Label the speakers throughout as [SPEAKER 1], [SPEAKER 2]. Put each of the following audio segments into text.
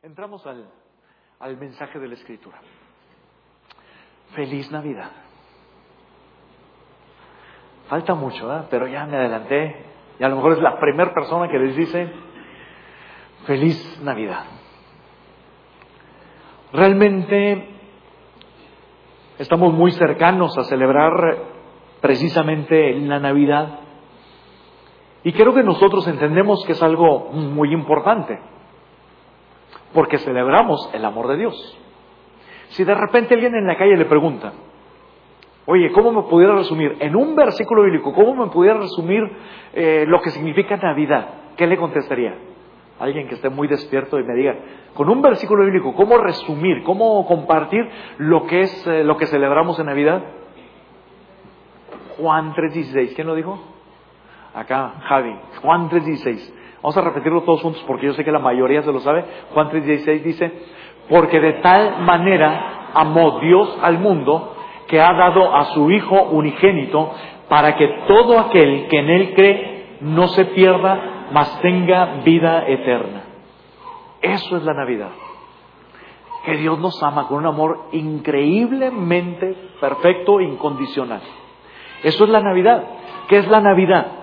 [SPEAKER 1] Entramos al, al mensaje de la Escritura. Feliz Navidad. Falta mucho, ¿eh? pero ya me adelanté y a lo mejor es la primera persona que les dice feliz Navidad. Realmente estamos muy cercanos a celebrar precisamente la Navidad y creo que nosotros entendemos que es algo muy importante porque celebramos el amor de Dios. Si de repente alguien en la calle le pregunta, oye, ¿cómo me pudiera resumir? En un versículo bíblico, ¿cómo me pudiera resumir eh, lo que significa Navidad? ¿Qué le contestaría? Alguien que esté muy despierto y me diga, con un versículo bíblico, ¿cómo resumir, cómo compartir lo que es eh, lo que celebramos en Navidad? Juan 3.16, ¿quién lo dijo? Acá, Javi, Juan 3.16. Vamos a repetirlo todos juntos porque yo sé que la mayoría se lo sabe. Juan 3:16 dice, porque de tal manera amó Dios al mundo que ha dado a su Hijo unigénito para que todo aquel que en Él cree no se pierda, mas tenga vida eterna. Eso es la Navidad. Que Dios nos ama con un amor increíblemente perfecto e incondicional. Eso es la Navidad. ¿Qué es la Navidad?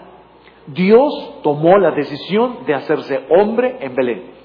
[SPEAKER 1] Dios tomó la decisión de hacerse hombre en Belén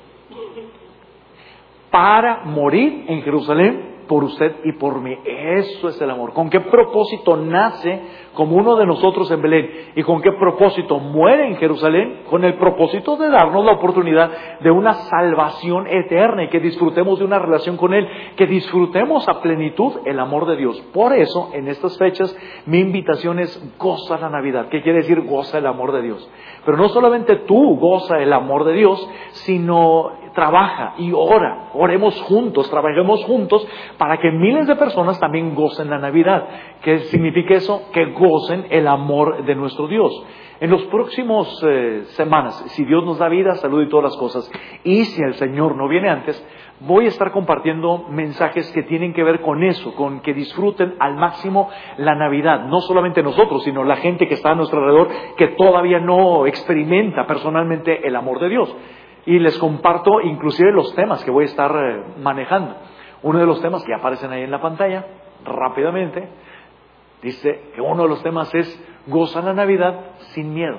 [SPEAKER 1] para morir en Jerusalén por usted y por mí. Eso es el amor. ¿Con qué propósito nace como uno de nosotros en Belén? ¿Y con qué propósito muere en Jerusalén? Con el propósito de darnos la oportunidad de una salvación eterna y que disfrutemos de una relación con Él, que disfrutemos a plenitud el amor de Dios. Por eso, en estas fechas, mi invitación es goza la Navidad. ¿Qué quiere decir goza el amor de Dios? Pero no solamente tú goza el amor de Dios, sino trabaja y ora, oremos juntos, trabajemos juntos para que miles de personas también gocen la Navidad. ¿Qué significa eso? Que gocen el amor de nuestro Dios. En los próximos eh, semanas, si Dios nos da vida, salud y todas las cosas, y si el Señor no viene antes, voy a estar compartiendo mensajes que tienen que ver con eso, con que disfruten al máximo la Navidad. No solamente nosotros, sino la gente que está a nuestro alrededor que todavía no experimenta personalmente el amor de Dios y les comparto inclusive los temas que voy a estar eh, manejando. Uno de los temas que aparecen ahí en la pantalla, rápidamente, dice que uno de los temas es goza la Navidad sin miedo.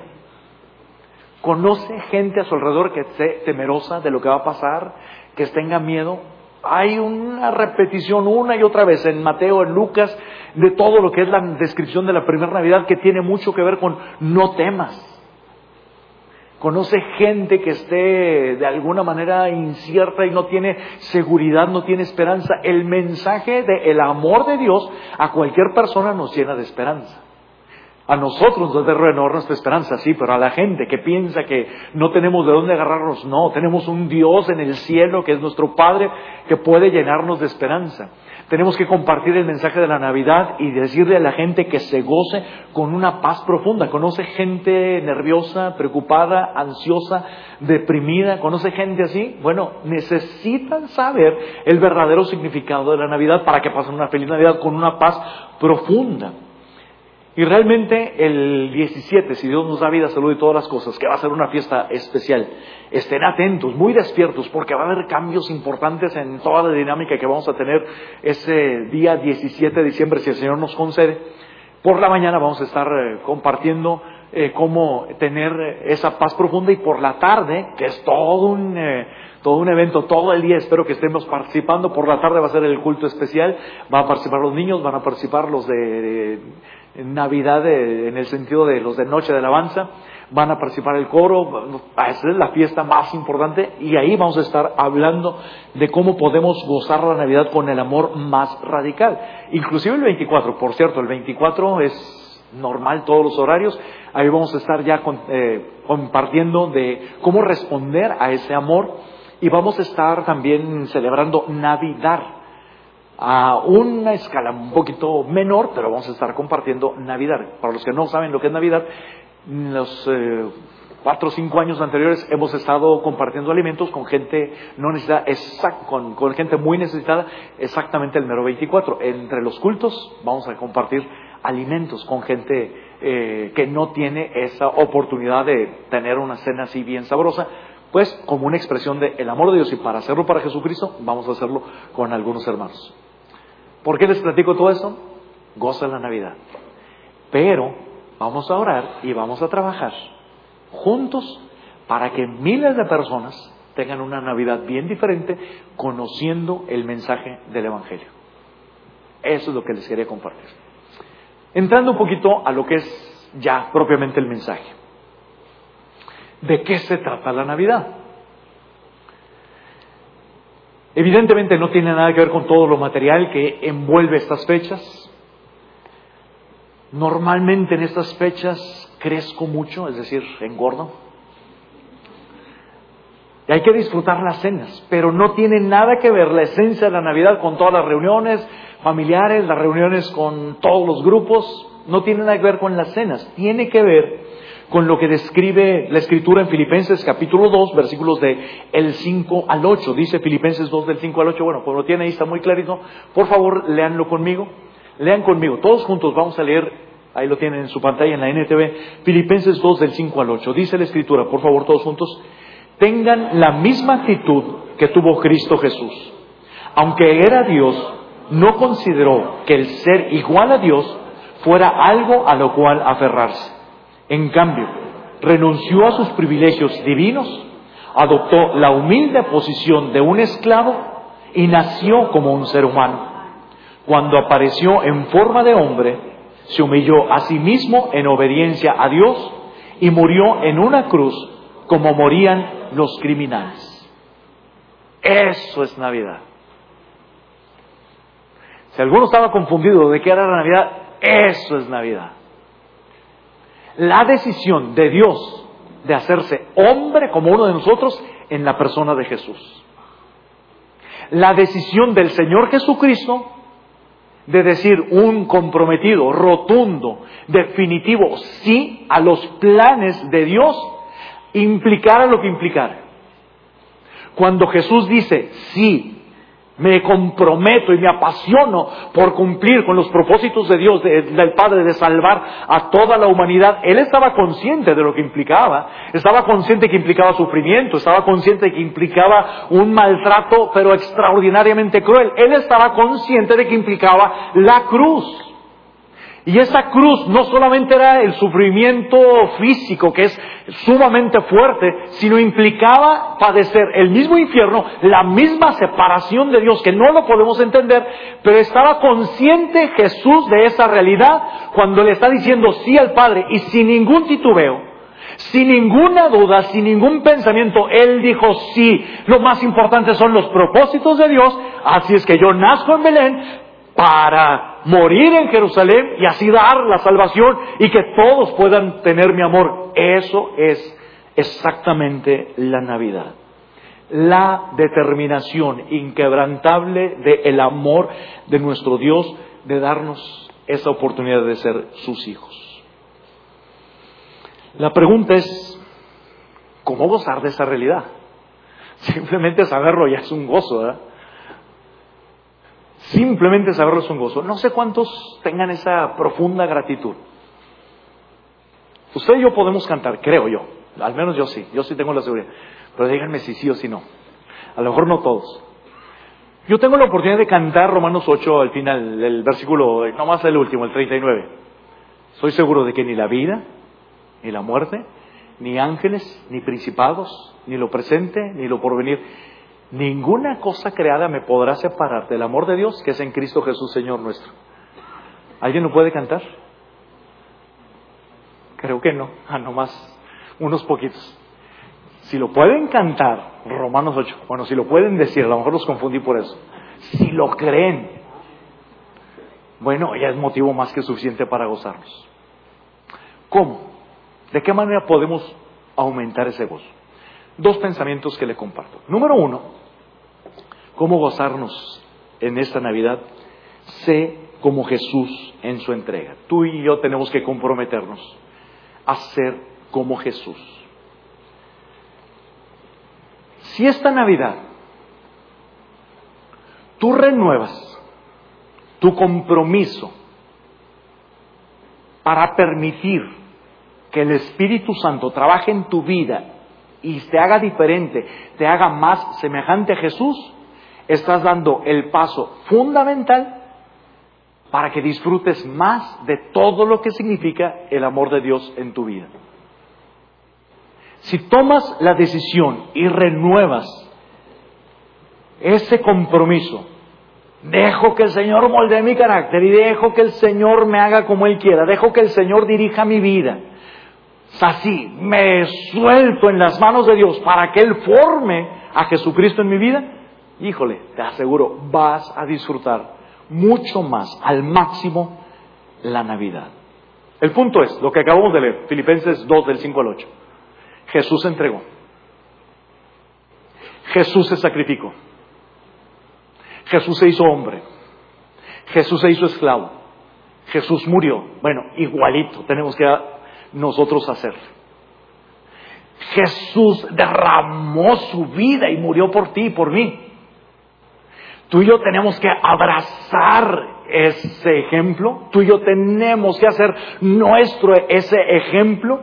[SPEAKER 1] Conoce gente a su alrededor que esté temerosa de lo que va a pasar, que tenga miedo. Hay una repetición una y otra vez en Mateo, en Lucas, de todo lo que es la descripción de la primera Navidad que tiene mucho que ver con no temas conoce gente que esté de alguna manera incierta y no tiene seguridad, no tiene esperanza. El mensaje del amor de Dios a cualquier persona nos llena de esperanza. A nosotros nos debe renovar nuestra esperanza, sí, pero a la gente que piensa que no tenemos de dónde agarrarnos, no, tenemos un Dios en el cielo que es nuestro Padre que puede llenarnos de esperanza. Tenemos que compartir el mensaje de la Navidad y decirle a la gente que se goce con una paz profunda. Conoce gente nerviosa, preocupada, ansiosa, deprimida. Conoce gente así. Bueno, necesitan saber el verdadero significado de la Navidad para que pasen una feliz Navidad con una paz profunda. Y realmente el 17, si Dios nos da vida, salud y todas las cosas, que va a ser una fiesta especial, estén atentos, muy despiertos, porque va a haber cambios importantes en toda la dinámica que vamos a tener ese día 17 de diciembre, si el Señor nos concede. Por la mañana vamos a estar eh, compartiendo eh, cómo tener esa paz profunda y por la tarde, que es todo un, eh, todo un evento, todo el día espero que estemos participando, por la tarde va a ser el culto especial, van a participar los niños, van a participar los de en Navidad en el sentido de los de Noche de Alabanza, van a participar el coro, esa es la fiesta más importante y ahí vamos a estar hablando de cómo podemos gozar la Navidad con el amor más radical. Inclusive el 24, por cierto, el 24 es normal todos los horarios, ahí vamos a estar ya eh, compartiendo de cómo responder a ese amor y vamos a estar también celebrando Navidad a una escala un poquito menor, pero vamos a estar compartiendo Navidad. Para los que no saben lo que es Navidad, los eh, cuatro o cinco años anteriores hemos estado compartiendo alimentos con gente no necesitada, con, con, gente muy necesitada, exactamente el mero 24. Entre los cultos vamos a compartir alimentos con gente eh, que no tiene esa oportunidad de tener una cena así bien sabrosa pues como una expresión del amor de Dios y para hacerlo para Jesucristo, vamos a hacerlo con algunos hermanos. ¿Por qué les platico todo esto? Goza la Navidad. Pero vamos a orar y vamos a trabajar juntos para que miles de personas tengan una Navidad bien diferente conociendo el mensaje del Evangelio. Eso es lo que les quería compartir. Entrando un poquito a lo que es ya propiamente el mensaje. ¿De qué se trata la Navidad? Evidentemente no tiene nada que ver con todo lo material que envuelve estas fechas. Normalmente en estas fechas crezco mucho, es decir, engordo. Y hay que disfrutar las cenas, pero no tiene nada que ver la esencia de la Navidad con todas las reuniones familiares, las reuniones con todos los grupos, no tiene nada que ver con las cenas, tiene que ver con lo que describe la escritura en Filipenses capítulo 2, versículos de el 5 al 8. Dice Filipenses 2 del 5 al 8, bueno, como lo tiene ahí está muy clarito, por favor, léanlo conmigo. Lean conmigo, todos juntos vamos a leer, ahí lo tienen en su pantalla en la NTV, Filipenses 2 del 5 al 8. Dice la escritura, por favor, todos juntos, tengan la misma actitud que tuvo Cristo Jesús. Aunque era Dios, no consideró que el ser igual a Dios fuera algo a lo cual aferrarse. En cambio, renunció a sus privilegios divinos, adoptó la humilde posición de un esclavo y nació como un ser humano cuando apareció en forma de hombre, se humilló a sí mismo en obediencia a Dios y murió en una cruz como morían los criminales. Eso es Navidad. Si alguno estaba confundido de qué era la Navidad, eso es Navidad. La decisión de Dios de hacerse hombre como uno de nosotros en la persona de Jesús. La decisión del Señor Jesucristo de decir un comprometido, rotundo, definitivo, sí a los planes de Dios, implicara lo que implicara. Cuando Jesús dice sí me comprometo y me apasiono por cumplir con los propósitos de Dios, del Padre, de salvar a toda la humanidad. Él estaba consciente de lo que implicaba, estaba consciente que implicaba sufrimiento, estaba consciente de que implicaba un maltrato, pero extraordinariamente cruel. Él estaba consciente de que implicaba la cruz. Y esa cruz no solamente era el sufrimiento físico, que es sumamente fuerte, sino implicaba padecer el mismo infierno, la misma separación de Dios, que no lo podemos entender, pero estaba consciente Jesús de esa realidad cuando le está diciendo sí al Padre y sin ningún titubeo. Sin ninguna duda, sin ningún pensamiento, Él dijo sí. Lo más importante son los propósitos de Dios. Así es que yo nazco en Belén para morir en Jerusalén y así dar la salvación y que todos puedan tener mi amor. Eso es exactamente la Navidad. La determinación inquebrantable del amor de nuestro Dios de darnos esa oportunidad de ser sus hijos. La pregunta es, ¿cómo gozar de esa realidad? Simplemente saberlo ya es un gozo, ¿verdad? Simplemente saberlo es un gozo. No sé cuántos tengan esa profunda gratitud. Usted y yo podemos cantar, creo yo. Al menos yo sí, yo sí tengo la seguridad. Pero díganme si sí o si no. A lo mejor no todos. Yo tengo la oportunidad de cantar Romanos 8 al final, el versículo, no más el último, el 39. Soy seguro de que ni la vida, ni la muerte, ni ángeles, ni principados, ni lo presente, ni lo porvenir, Ninguna cosa creada me podrá separar del amor de Dios que es en Cristo Jesús, Señor nuestro. ¿Alguien lo puede cantar? Creo que no, a ah, nomás unos poquitos. Si lo pueden cantar, Romanos 8, bueno, si lo pueden decir, a lo mejor los confundí por eso. Si lo creen, bueno, ya es motivo más que suficiente para gozarnos. ¿Cómo? ¿De qué manera podemos aumentar ese gozo? Dos pensamientos que le comparto. Número uno, cómo gozarnos en esta Navidad, sé como Jesús en su entrega. Tú y yo tenemos que comprometernos a ser como Jesús. Si esta Navidad tú renuevas tu compromiso para permitir que el Espíritu Santo trabaje en tu vida y te haga diferente, te haga más semejante a Jesús, estás dando el paso fundamental para que disfrutes más de todo lo que significa el amor de Dios en tu vida. Si tomas la decisión y renuevas ese compromiso, dejo que el Señor moldee mi carácter y dejo que el Señor me haga como Él quiera, dejo que el Señor dirija mi vida, así me suelto en las manos de Dios para que Él forme a Jesucristo en mi vida, híjole, te aseguro, vas a disfrutar mucho más, al máximo, la Navidad. El punto es, lo que acabamos de leer, Filipenses 2 del 5 al 8. Jesús entregó. Jesús se sacrificó. Jesús se hizo hombre. Jesús se hizo esclavo. Jesús murió. Bueno, igualito tenemos que nosotros hacer. Jesús derramó su vida y murió por ti y por mí. Tú y yo tenemos que abrazar ese ejemplo. Tú y yo tenemos que hacer nuestro ese ejemplo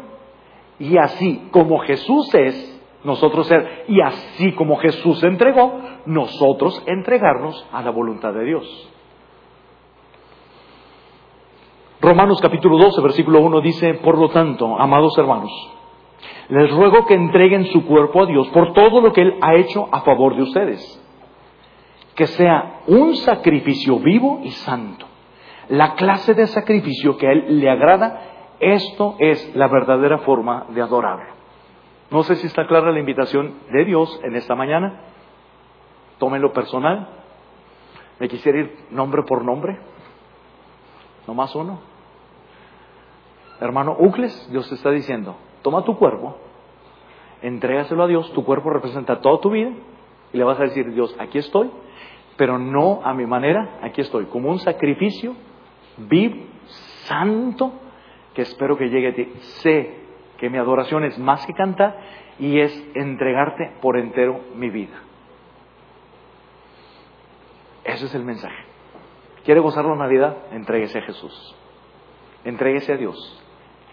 [SPEAKER 1] y así como Jesús es, nosotros ser, y así como Jesús entregó, nosotros entregarnos a la voluntad de Dios. Romanos capítulo 12, versículo 1 dice, por lo tanto, amados hermanos, les ruego que entreguen su cuerpo a Dios por todo lo que Él ha hecho a favor de ustedes. Que sea un sacrificio vivo y santo. La clase de sacrificio que a Él le agrada esto es la verdadera forma de adorarlo. No sé si está clara la invitación de Dios en esta mañana. Tómenlo personal. Me quisiera ir nombre por nombre. No más uno. Hermano Ucles, Dios te está diciendo, toma tu cuerpo, entrégaselo a Dios, tu cuerpo representa toda tu vida, y le vas a decir, Dios, aquí estoy, pero no a mi manera, aquí estoy, como un sacrificio vivo, santo, que espero que llegue a ti. Sé que mi adoración es más que cantar y es entregarte por entero mi vida. Ese es el mensaje. ¿Quiere gozar la Navidad? Entréguese a Jesús. Entréguese a Dios.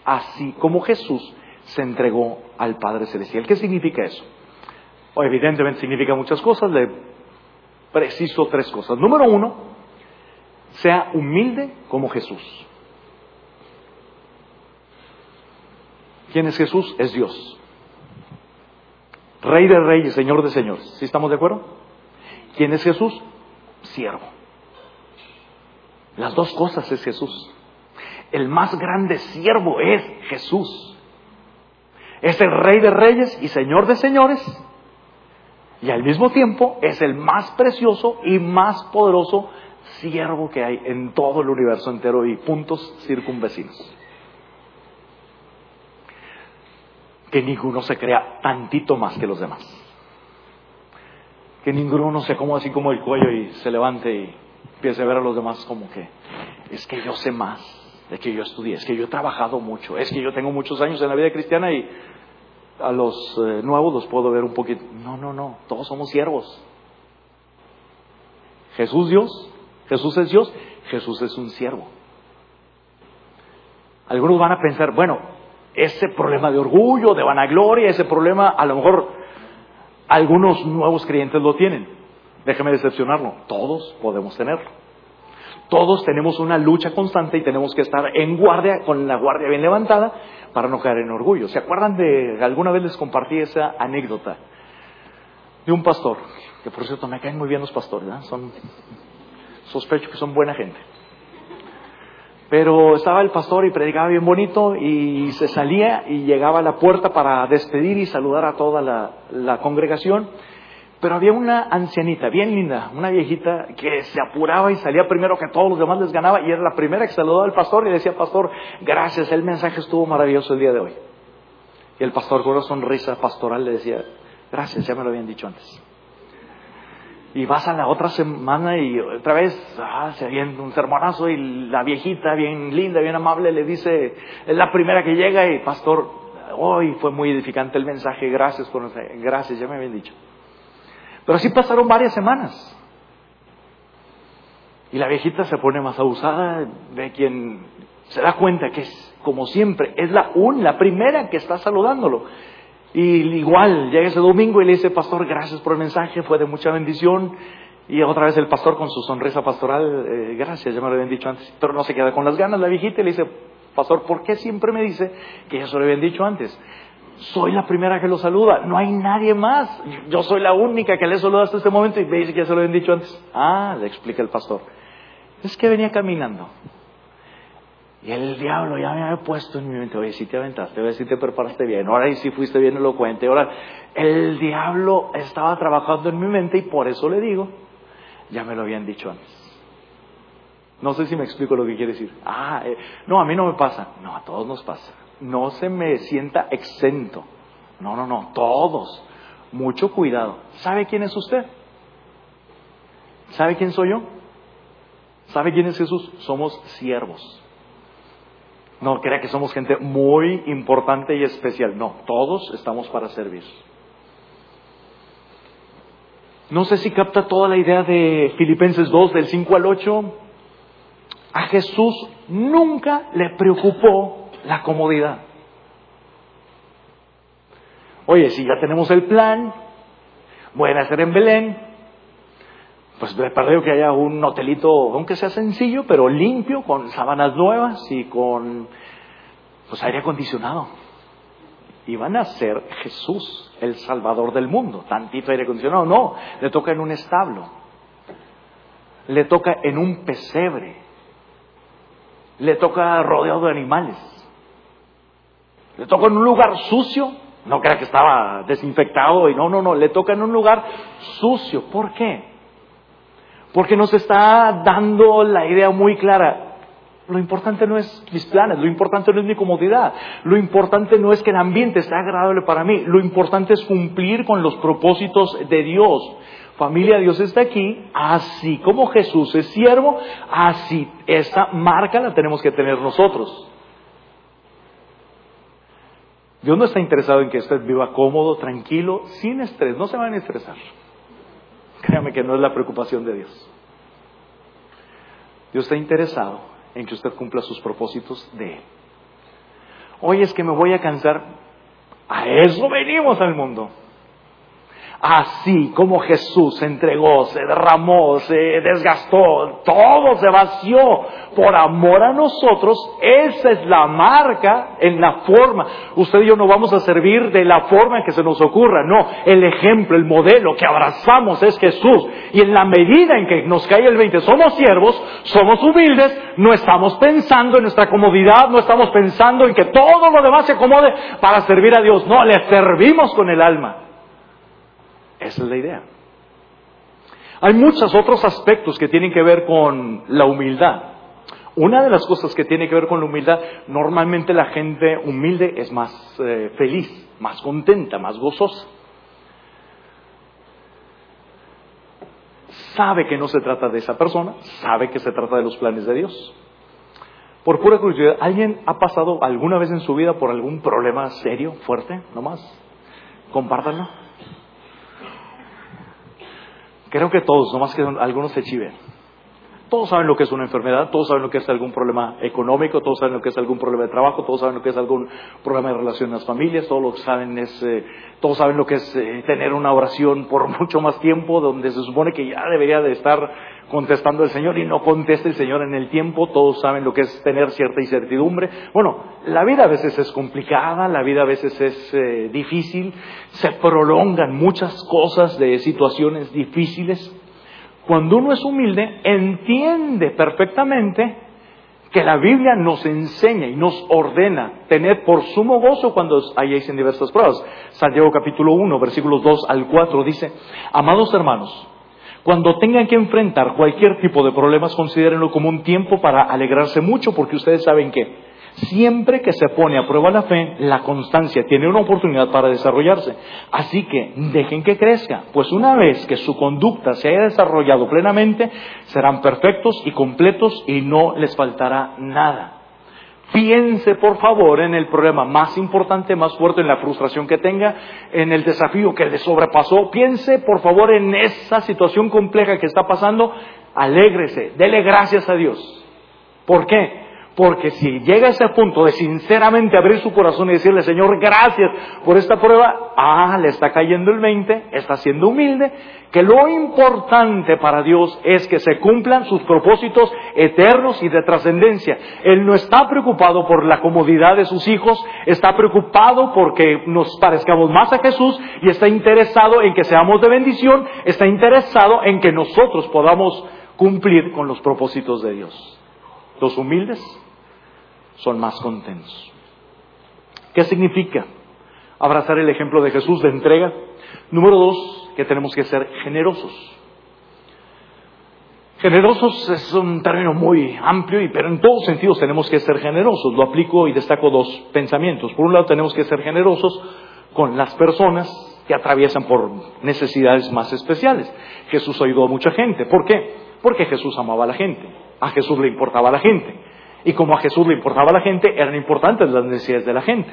[SPEAKER 1] Así como Jesús se entregó al Padre Celestial. ¿Qué significa eso? evidentemente significa muchas cosas. Le preciso tres cosas. Número uno, sea humilde como Jesús. ¿Quién es Jesús? Es Dios. Rey de reyes, Señor de señores. ¿Sí estamos de acuerdo? ¿Quién es Jesús? Siervo. Las dos cosas es Jesús. El más grande siervo es Jesús. Es el Rey de reyes y Señor de señores. Y al mismo tiempo es el más precioso y más poderoso siervo que hay en todo el universo entero y puntos circunvecinos. que ninguno se crea tantito más que los demás. Que ninguno se como así como el cuello y se levante y empiece a ver a los demás como que es que yo sé más, de que yo estudié, es que yo he trabajado mucho, es que yo tengo muchos años en la vida cristiana y a los eh, nuevos los puedo ver un poquito. No, no, no, todos somos siervos. Jesús Dios, Jesús es Dios, Jesús es un siervo. Algunos van a pensar, bueno, ese problema de orgullo, de vanagloria, ese problema, a lo mejor algunos nuevos creyentes lo tienen. Déjeme decepcionarlo, todos podemos tenerlo. Todos tenemos una lucha constante y tenemos que estar en guardia, con la guardia bien levantada, para no caer en orgullo. ¿Se acuerdan de, alguna vez les compartí esa anécdota de un pastor? Que por cierto me caen muy bien los pastores, son, sospecho que son buena gente. Pero estaba el pastor y predicaba bien bonito y se salía y llegaba a la puerta para despedir y saludar a toda la, congregación. Pero había una ancianita, bien linda, una viejita que se apuraba y salía primero que todos los demás les ganaba y era la primera que saludaba al pastor y decía, pastor, gracias, el mensaje estuvo maravilloso el día de hoy. Y el pastor con una sonrisa pastoral le decía, gracias, ya me lo habían dicho antes y vas a la otra semana y otra vez ah, se viene un sermonazo y la viejita bien linda, bien amable le dice, es la primera que llega y pastor, hoy fue muy edificante el mensaje, gracias por gracias, ya me habían dicho. Pero así pasaron varias semanas. Y la viejita se pone más abusada de quien se da cuenta que es, como siempre, es la, un, la primera que está saludándolo. Y igual, llega ese domingo y le dice, pastor, gracias por el mensaje, fue de mucha bendición. Y otra vez el pastor con su sonrisa pastoral, eh, gracias, ya me lo habían dicho antes, pero no se queda con las ganas la viejita y le dice, pastor, ¿por qué siempre me dice que ya se lo habían dicho antes? Soy la primera que lo saluda, no hay nadie más. Yo soy la única que le saluda hasta este momento y dice que ya se lo habían dicho antes. Ah, le explica el pastor. Es que venía caminando. Y el diablo ya me había puesto en mi mente, oye, si te aventaste, oye, si te preparaste bien, ahora si fuiste bien elocuente, ahora el diablo estaba trabajando en mi mente y por eso le digo, ya me lo habían dicho antes. No sé si me explico lo que quiere decir. Ah, eh, no, a mí no me pasa. No, a todos nos pasa. No se me sienta exento. No, no, no, todos. Mucho cuidado. ¿Sabe quién es usted? ¿Sabe quién soy yo? ¿Sabe quién es Jesús? Somos siervos. No crea que somos gente muy importante y especial. No, todos estamos para servir. No sé si capta toda la idea de Filipenses 2, del 5 al 8. A Jesús nunca le preocupó la comodidad. Oye, si ya tenemos el plan, voy a nacer en Belén, pues perdido que haya un hotelito, aunque sea sencillo, pero limpio, con sábanas nuevas y con pues, aire acondicionado. Van a ser Jesús, el Salvador del mundo. Tantito aire acondicionado, no, le toca en un establo, le toca en un pesebre, le toca rodeado de animales, le toca en un lugar sucio, no crea que estaba desinfectado y no, no, no, le toca en un lugar sucio. ¿Por qué? Porque nos está dando la idea muy clara, lo importante no es mis planes, lo importante no es mi comodidad, lo importante no es que el ambiente sea agradable para mí, lo importante es cumplir con los propósitos de Dios. Familia, Dios está aquí, así como Jesús es siervo, así esa marca la tenemos que tener nosotros. Dios no está interesado en que usted viva cómodo, tranquilo, sin estrés, no se van a estresar. Créame que no es la preocupación de Dios. Dios está interesado en que usted cumpla sus propósitos de Él. Hoy es que me voy a cansar. A eso venimos al mundo. Así como Jesús se entregó, se derramó, se desgastó, todo se vació por amor a nosotros, esa es la marca en la forma. Usted y yo no vamos a servir de la forma en que se nos ocurra, no, el ejemplo, el modelo que abrazamos es Jesús. Y en la medida en que nos cae el 20, somos siervos, somos humildes, no estamos pensando en nuestra comodidad, no estamos pensando en que todo lo demás se acomode para servir a Dios, no, le servimos con el alma. Esa es la idea. Hay muchos otros aspectos que tienen que ver con la humildad. Una de las cosas que tiene que ver con la humildad, normalmente la gente humilde es más eh, feliz, más contenta, más gozosa. Sabe que no se trata de esa persona, sabe que se trata de los planes de Dios. Por pura curiosidad, ¿alguien ha pasado alguna vez en su vida por algún problema serio, fuerte, nomás? Compártanlo. Creo que todos, nomás que algunos se chiven. Todos saben lo que es una enfermedad, todos saben lo que es algún problema económico, todos saben lo que es algún problema de trabajo, todos saben lo que es algún problema de relación en las familias, todos lo saben es, eh, todos saben lo que es eh, tener una oración por mucho más tiempo, donde se supone que ya debería de estar contestando el Señor y no contesta el Señor en el tiempo, todos saben lo que es tener cierta incertidumbre. Bueno, la vida a veces es complicada, la vida a veces es eh, difícil, se prolongan muchas cosas de situaciones difíciles. Cuando uno es humilde, entiende perfectamente que la Biblia nos enseña y nos ordena tener por sumo gozo cuando hayáis en diversas pruebas. Santiago capítulo 1, versículos 2 al 4 dice, amados hermanos, cuando tengan que enfrentar cualquier tipo de problemas, considérenlo como un tiempo para alegrarse mucho, porque ustedes saben que siempre que se pone a prueba la fe, la constancia tiene una oportunidad para desarrollarse. Así que dejen que crezca, pues una vez que su conducta se haya desarrollado plenamente, serán perfectos y completos y no les faltará nada. Piense, por favor, en el problema más importante, más fuerte, en la frustración que tenga, en el desafío que le sobrepasó. Piense, por favor, en esa situación compleja que está pasando. Alégrese, dele gracias a Dios. ¿Por qué? Porque si llega a ese punto de sinceramente abrir su corazón y decirle, Señor, gracias por esta prueba, ah, le está cayendo el 20, está siendo humilde, que lo importante para Dios es que se cumplan sus propósitos eternos y de trascendencia. Él no está preocupado por la comodidad de sus hijos, está preocupado porque nos parezcamos más a Jesús y está interesado en que seamos de bendición, está interesado en que nosotros podamos cumplir con los propósitos de Dios. Los humildes son más contentos. ¿Qué significa abrazar el ejemplo de Jesús de entrega? Número dos, que tenemos que ser generosos. Generosos es un término muy amplio, y, pero en todos sentidos tenemos que ser generosos. Lo aplico y destaco dos pensamientos. Por un lado, tenemos que ser generosos con las personas que atraviesan por necesidades más especiales. Jesús ayudó a mucha gente. ¿Por qué? Porque Jesús amaba a la gente. A Jesús le importaba a la gente. Y como a Jesús le importaba a la gente, eran importantes las necesidades de la gente.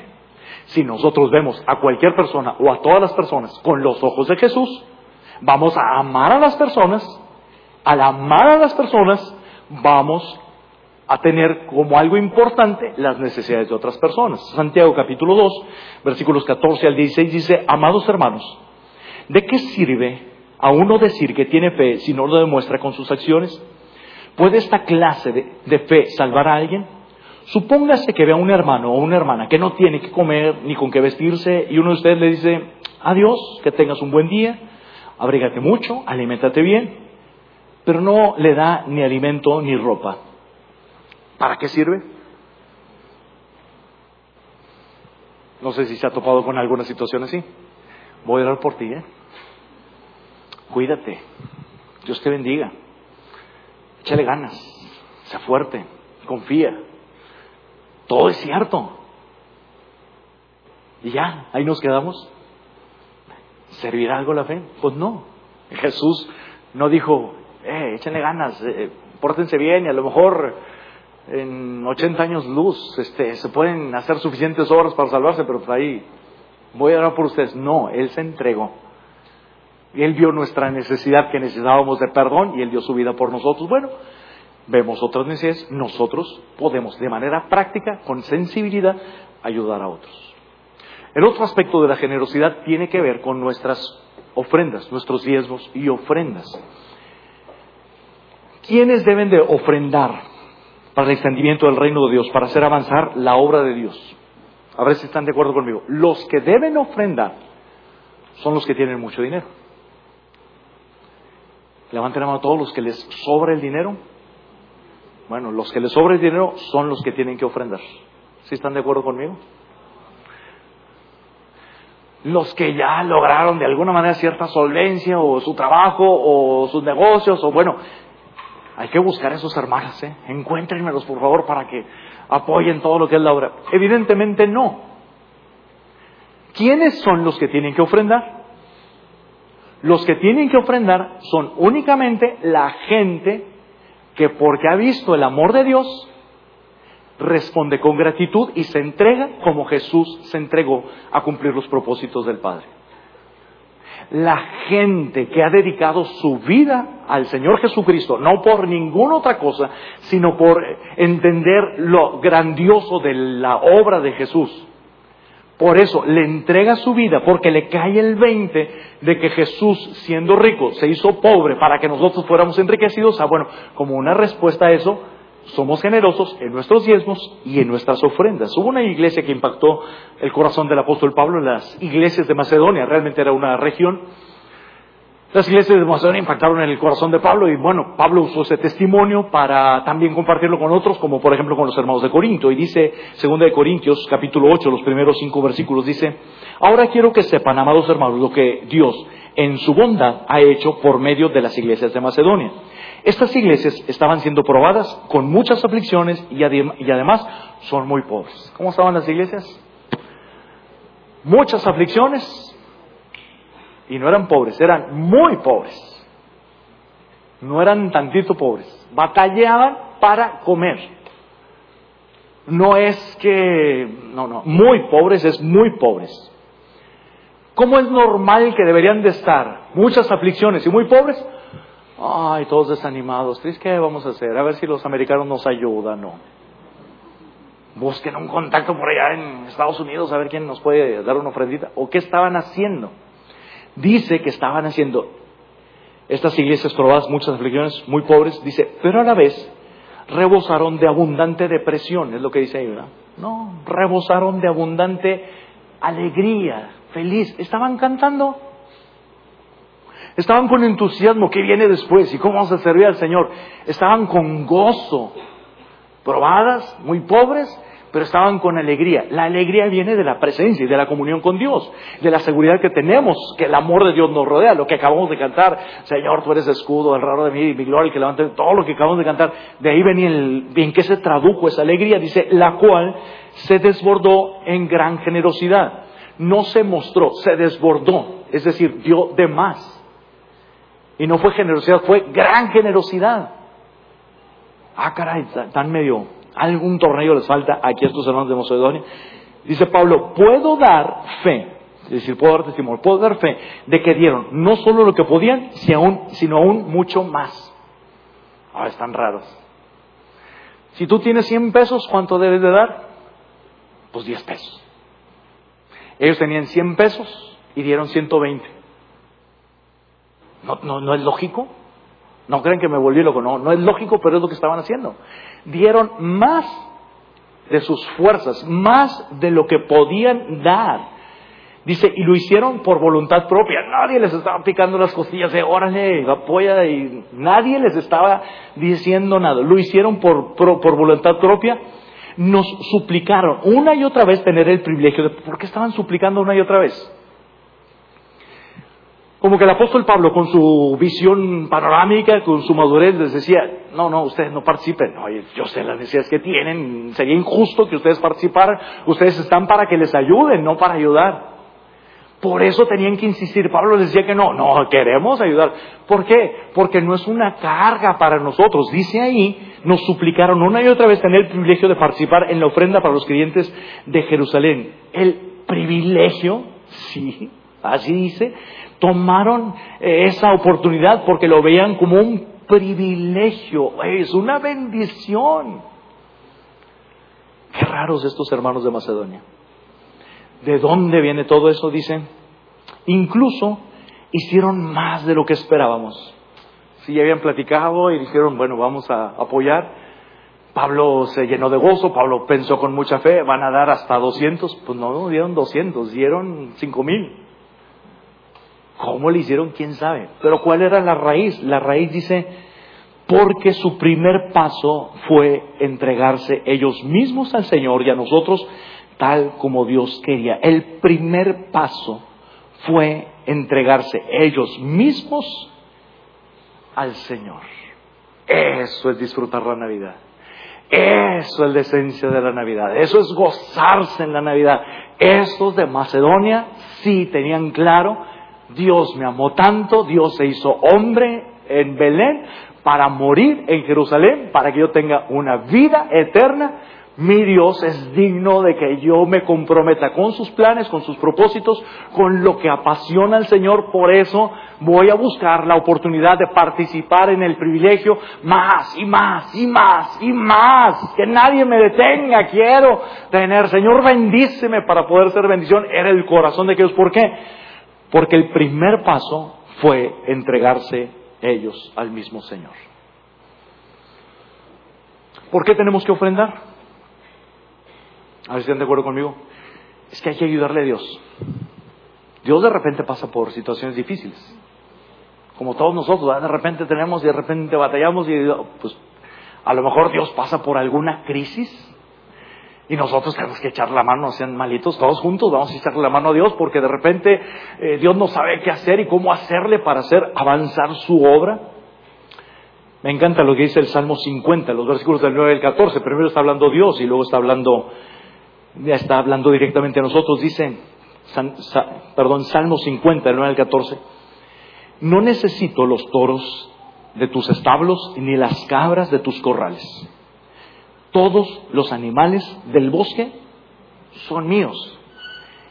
[SPEAKER 1] Si nosotros vemos a cualquier persona o a todas las personas con los ojos de Jesús, vamos a amar a las personas. Al amar a las personas, vamos a tener como algo importante las necesidades de otras personas. Santiago capítulo 2, versículos 14 al 16 dice, amados hermanos, ¿de qué sirve a uno decir que tiene fe si no lo demuestra con sus acciones? ¿Puede esta clase de, fe salvar a alguien? Supóngase que vea un hermano o una hermana que no tiene que comer ni con qué vestirse y uno de ustedes le dice, adiós, que tengas un buen día, abrígate mucho, aliméntate bien, pero no le da ni alimento ni ropa. ¿Para qué sirve? No sé si se ha topado con alguna situación así. Voy a orar por ti, ¿eh? Cuídate. Dios te bendiga. Échale ganas, sea fuerte, confía. Todo es cierto. Y ya, ahí nos quedamos. ¿Servirá algo la fe? Pues no. Jesús no dijo, eh, échenle ganas, eh, pórtense bien y a lo mejor en 80 años luz este, se pueden hacer suficientes obras para salvarse, pero por ahí voy a orar por ustedes. No, Él se entregó. Él vio nuestra necesidad que necesitábamos de perdón y Él dio su vida por nosotros. Bueno, vemos otras necesidades, nosotros podemos de manera práctica, con sensibilidad, ayudar a otros. El otro aspecto de la generosidad tiene que ver con nuestras ofrendas, nuestros diezmos y ofrendas. ¿Quiénes deben de ofrendar para el extendimiento del reino de Dios, para hacer avanzar la obra de Dios? A ver si están de acuerdo conmigo. Los que deben ofrendar son los que tienen mucho dinero. Levanten la mano a todos los que les sobra el dinero. Bueno, los que les sobra el dinero son los que tienen que ofrendar. ¿Sí están de acuerdo conmigo? Los que ya lograron de alguna manera cierta solvencia o su trabajo o sus negocios o bueno, hay que buscar a esos hermanos, ¿eh? Encuéntrenmelos por favor para que apoyen todo lo que es la obra. Evidentemente no. ¿Quiénes son los que tienen que ofrendar? Los que tienen que ofrendar son únicamente la gente que porque ha visto el amor de Dios, responde con gratitud y se entrega como Jesús se entregó a cumplir los propósitos del Padre. La gente que ha dedicado su vida al Señor Jesucristo, no por ninguna otra cosa, sino por entender lo grandioso de la obra de Jesús, por eso le entrega su vida, porque le cae el 20 de que Jesús, siendo rico, se hizo pobre para que nosotros fuéramos enriquecidos. Ah, bueno, como una respuesta a eso, somos generosos en nuestros diezmos y en nuestras ofrendas. Hubo una iglesia que impactó el corazón del apóstol Pablo, en las iglesias de Macedonia, realmente era una región las iglesias de Macedonia impactaron en el corazón de Pablo y bueno, Pablo usó ese testimonio para también compartirlo con otros, como por ejemplo con los hermanos de Corinto. Y dice, segunda de Corintios, capítulo 8, los primeros cinco versículos, dice, ahora quiero que sepan, amados hermanos, lo que Dios en su bondad ha hecho por medio de las iglesias de Macedonia. Estas iglesias estaban siendo probadas con muchas aflicciones y, y además son muy pobres. ¿Cómo estaban las iglesias? Muchas aflicciones y no eran pobres, eran muy pobres. No eran tantito pobres. Batallaban para comer. No es que, no, no, muy pobres es muy pobres. ¿Cómo es normal que deberían de estar muchas aflicciones y muy pobres? Ay, todos desanimados. ¿Qué vamos a hacer? A ver si los americanos nos ayudan, no. busquen un contacto por allá en Estados Unidos a ver quién nos puede dar una ofrendita. ¿O qué estaban haciendo? Dice que estaban haciendo estas iglesias probadas, muchas aflicciones, muy pobres, dice, pero a la vez rebosaron de abundante depresión, es lo que dice ahí, ¿verdad? No, rebosaron de abundante alegría, feliz, estaban cantando. Estaban con entusiasmo, ¿qué viene después? ¿Y cómo vamos a servir al Señor? Estaban con gozo, probadas, muy pobres, pero estaban con alegría. La alegría viene de la presencia y de la comunión con Dios, de la seguridad que tenemos, que el amor de Dios nos rodea, lo que acabamos de cantar, Señor, tú eres escudo, el raro de mí, mi gloria, el que levante todo lo que acabamos de cantar, de ahí venía el, en qué se tradujo esa alegría, dice, la cual se desbordó en gran generosidad. No se mostró, se desbordó, es decir, dio de más. Y no fue generosidad, fue gran generosidad. Ah, caray, están medio algún torneo les falta aquí a estos hermanos de Macedonia. Dice Pablo, puedo dar fe, es decir, puedo dar testimonio, puedo dar fe de que dieron no solo lo que podían, sino aún mucho más. Ahora están raros. Si tú tienes 100 pesos, ¿cuánto debes de dar? Pues 10 pesos. Ellos tenían 100 pesos y dieron 120. ¿No, no, no es lógico? No creen que me volví loco, no, no es lógico, pero es lo que estaban haciendo. Dieron más de sus fuerzas, más de lo que podían dar. Dice, y lo hicieron por voluntad propia. Nadie les estaba picando las costillas de, órale, apoya, y nadie les estaba diciendo nada. Lo hicieron por, por, por voluntad propia. Nos suplicaron una y otra vez tener el privilegio de, ¿por qué estaban suplicando una y otra vez? Como que el apóstol Pablo, con su visión panorámica, con su madurez, les decía, no, no, ustedes no participen. Yo sé las necesidades que tienen, sería injusto que ustedes participaran. Ustedes están para que les ayuden, no para ayudar. Por eso tenían que insistir. Pablo les decía que no, no, queremos ayudar. ¿Por qué? Porque no es una carga para nosotros. Dice ahí, nos suplicaron una y otra vez tener el privilegio de participar en la ofrenda para los creyentes de Jerusalén. El privilegio, sí, así dice, tomaron eh, esa oportunidad porque lo veían como un privilegio, es una bendición. Qué raros estos hermanos de Macedonia. ¿De dónde viene todo eso? Dicen. Incluso hicieron más de lo que esperábamos. Si ya habían platicado y dijeron, bueno, vamos a apoyar. Pablo se llenó de gozo, Pablo pensó con mucha fe, van a dar hasta 200. Pues no, dieron 200, dieron 5000. ¿Cómo le hicieron? ¿Quién sabe? Pero ¿cuál era la raíz? La raíz dice, porque su primer paso fue entregarse ellos mismos al Señor y a nosotros tal como Dios quería. El primer paso fue entregarse ellos mismos al Señor. Eso es disfrutar la Navidad. Eso es la esencia de la Navidad. Eso es gozarse en la Navidad. Estos de Macedonia sí tenían claro Dios me amó tanto, Dios se hizo hombre en Belén para morir en Jerusalén, para que yo tenga una vida eterna. Mi Dios es digno de que yo me comprometa con sus planes, con sus propósitos, con lo que apasiona al Señor. Por eso voy a buscar la oportunidad de participar en el privilegio más y más y más y más. Que nadie me detenga. Quiero tener, Señor, bendíceme para poder ser bendición. Era el corazón de aquellos. ¿Por qué? Porque el primer paso fue entregarse ellos al mismo Señor. ¿Por qué tenemos que ofrendar? A ver si están de acuerdo conmigo. Es que hay que ayudarle a Dios. Dios de repente pasa por situaciones difíciles. Como todos nosotros, de repente tenemos y de repente batallamos y pues a lo mejor Dios pasa por alguna crisis y nosotros tenemos que echar la mano, sean malitos, todos juntos vamos a echarle la mano a Dios porque de repente eh, Dios no sabe qué hacer y cómo hacerle para hacer avanzar su obra. Me encanta lo que dice el Salmo 50, los versículos del 9 al 14. Primero está hablando Dios y luego está hablando, ya está hablando directamente a nosotros. Dice, perdón, Salmo 50, del 9 al 14. No necesito los toros de tus establos ni las cabras de tus corrales todos los animales del bosque son míos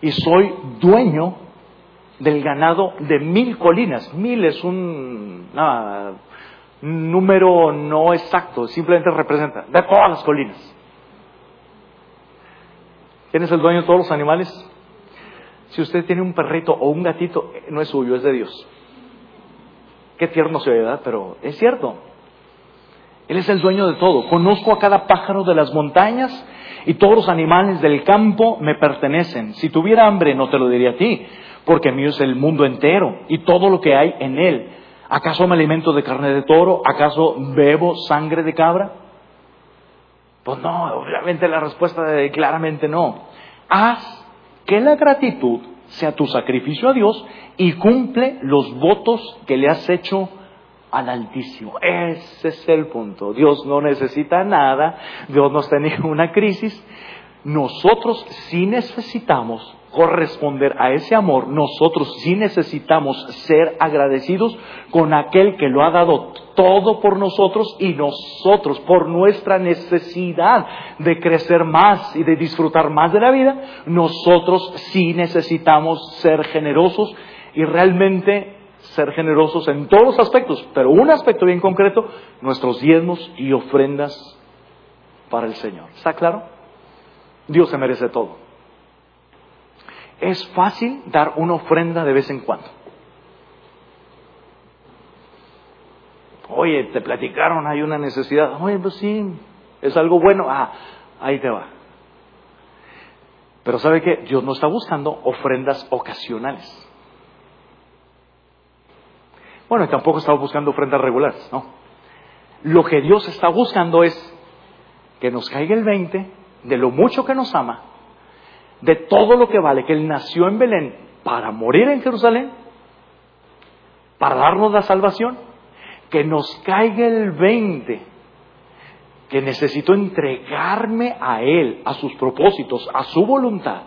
[SPEAKER 1] y soy dueño del ganado de mil colinas. Mil es un número no exacto, simplemente representa de todas las colinas. ¿Quién es el dueño de todos los animales? Si usted tiene un perrito o un gatito, no es suyo, es de Dios. Qué tierno se oye, Pero es cierto. Él es el dueño de todo. Conozco a cada pájaro de las montañas y todos los animales del campo me pertenecen. Si tuviera hambre no te lo diría a ti, porque mío es el mundo entero y todo lo que hay en él. ¿Acaso me alimento de carne de toro? ¿Acaso bebo sangre de cabra? Pues no, obviamente la respuesta es claramente no. Haz que la gratitud sea tu sacrificio a Dios y cumple los votos que le has hecho al Altísimo. Ese es el punto. Dios no necesita nada, Dios no está en ninguna crisis. Nosotros sí necesitamos corresponder a ese amor, nosotros sí necesitamos ser agradecidos con aquel que lo ha dado todo por nosotros y nosotros por nuestra necesidad de crecer más y de disfrutar más de la vida, nosotros sí necesitamos ser generosos y realmente ser generosos en todos los aspectos, pero un aspecto bien concreto, nuestros diezmos y ofrendas para el Señor. ¿Está claro? Dios se merece todo. Es fácil dar una ofrenda de vez en cuando. Oye, te platicaron, hay una necesidad. Oye, pues sí, es algo bueno. Ah, ahí te va. Pero ¿sabe qué? Dios no está buscando ofrendas ocasionales. Bueno, tampoco estamos buscando ofrendas regulares, ¿no? Lo que Dios está buscando es que nos caiga el 20 de lo mucho que nos ama, de todo lo que vale, que Él nació en Belén para morir en Jerusalén, para darnos la salvación, que nos caiga el 20, que necesito entregarme a Él, a sus propósitos, a su voluntad.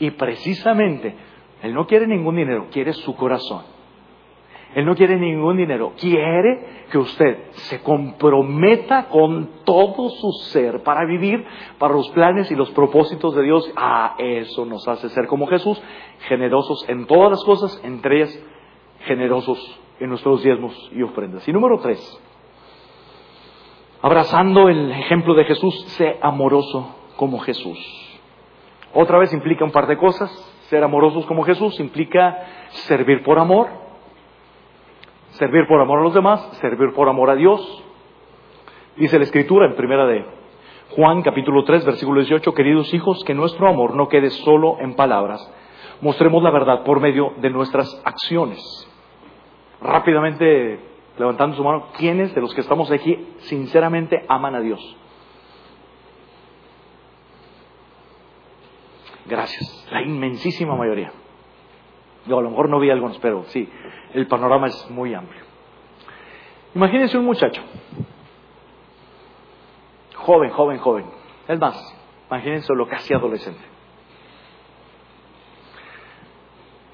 [SPEAKER 1] Y precisamente, Él no quiere ningún dinero, quiere su corazón. Él no quiere ningún dinero, quiere que usted se comprometa con todo su ser para vivir para los planes y los propósitos de Dios. Ah, eso nos hace ser como Jesús, generosos en todas las cosas, entre ellas generosos en nuestros diezmos y ofrendas. Y número tres, abrazando el ejemplo de Jesús, sé amoroso como Jesús. Otra vez implica un par de cosas. Ser amorosos como Jesús implica servir por amor, Servir por amor a los demás, servir por amor a Dios. Dice la Escritura en primera de Juan capítulo 3 versículo 18, queridos hijos, que nuestro amor no quede solo en palabras, mostremos la verdad por medio de nuestras acciones. Rápidamente, levantando su mano, ¿quiénes de los que estamos aquí sinceramente aman a Dios? Gracias, la inmensísima mayoría. Yo a lo mejor no vi algunos, pero sí, el panorama es muy amplio. Imagínense un muchacho, joven, joven, joven, es más, imagínense lo casi adolescente.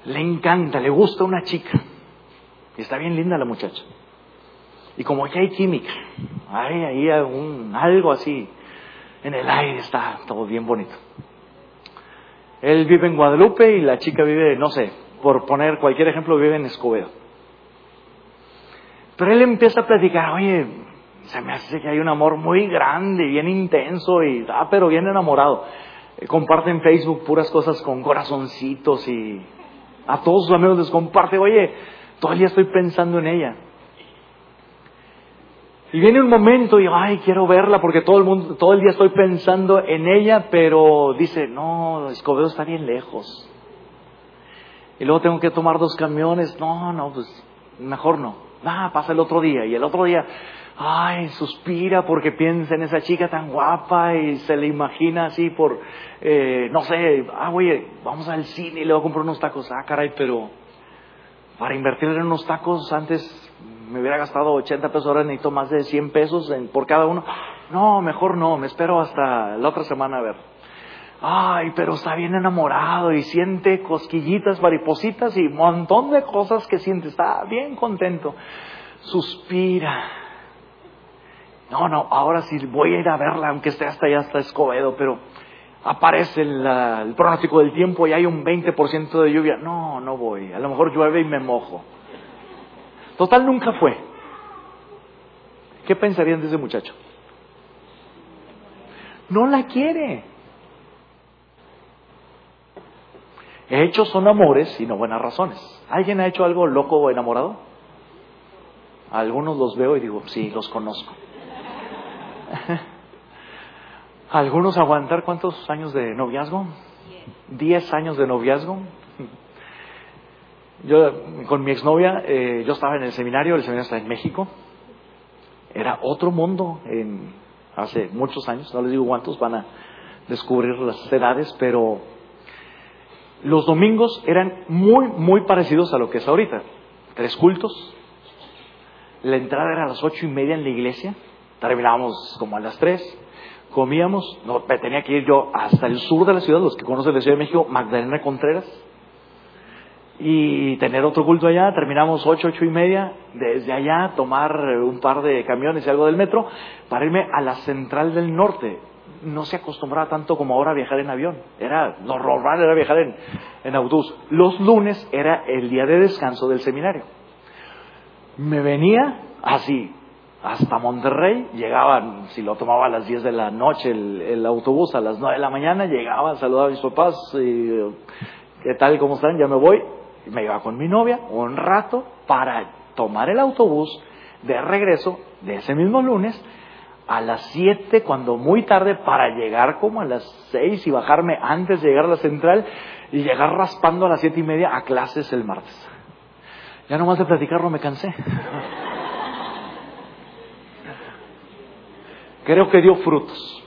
[SPEAKER 1] Le encanta, le gusta una chica, y está bien linda la muchacha. Y como que hay química, hay ahí algo así, en el aire está todo bien bonito. Él vive en Guadalupe y la chica vive, no sé, por poner cualquier ejemplo, vive en Escobedo. Pero él empieza a platicar, oye, se me hace que hay un amor muy grande, bien intenso, y, ah, pero bien enamorado. Eh, comparte en Facebook puras cosas con corazoncitos y a todos sus amigos les comparte, oye, día estoy pensando en ella. Y viene un momento y, ay, quiero verla porque todo el mundo, todo el día estoy pensando en ella, pero dice, no, Escobedo está bien lejos y luego tengo que tomar dos camiones. No, no, pues mejor no. Ah, pasa el otro día y el otro día, ay, suspira porque piensa en esa chica tan guapa y se le imagina así por, eh, no sé, ah, oye, vamos al cine y a comprar unos tacos. Ah, caray, pero para invertir en unos tacos antes me hubiera gastado 80 pesos, ahora necesito más de 100 pesos por cada uno. No, mejor no, me espero hasta la otra semana a ver ay, pero está bien enamorado y siente cosquillitas, maripositas y un montón de cosas que siente, está bien contento. Suspira. No, no, ahora sí voy a ir a verla, aunque esté hasta allá, hasta Escobedo, pero aparece el, el pronóstico del tiempo y hay un 20% de lluvia. No, no voy. A lo mejor llueve y me mojo. Total, nunca fue. ¿Qué pensarían de ese muchacho? No la quiere. Hechos son amores y no buenas razones. ¿Alguien ha hecho algo loco o enamorado? Algunos los veo y digo, sí, los conozco. Algunos aguantar cuántos años de noviazgo? Diez años de noviazgo. Yo con mi exnovia, eh, yo estaba en el seminario, el seminario está en México. Era otro mundo en, hace muchos años, no les digo cuántos, van a descubrir las edades, pero los domingos eran muy, muy parecidos a lo que es ahorita. Tres cultos. La entrada era a las ocho y media en la iglesia. Terminábamos como a las tres. Comíamos. No, tenía que ir yo hasta el sur de la ciudad, los que conocen la Ciudad de México, Magdalena Contreras. Y tener otro culto allá. Terminamos ocho, ocho y media. Desde allá tomar un par de camiones y algo del metro para irme a la central del norte no se acostumbraba tanto como ahora a viajar en avión. Era normal era viajar en, en autobús. Los lunes era el día de descanso del seminario. Me venía así hasta Monterrey, llegaba, si lo tomaba a las 10 de la noche el, autobús, a las 9 de la mañana, llegaba, saludaba a mis papás, y, ¿qué tal, cómo están? Ya me voy. Y me iba con mi novia un rato para tomar el autobús de regreso de ese mismo lunes a las 7, cuando muy tarde, para llegar como a las 6 y bajarme antes de llegar a la central y llegar raspando a las siete y media a clases el martes. Ya nomás de platicarlo me cansé. Creo que dio frutos.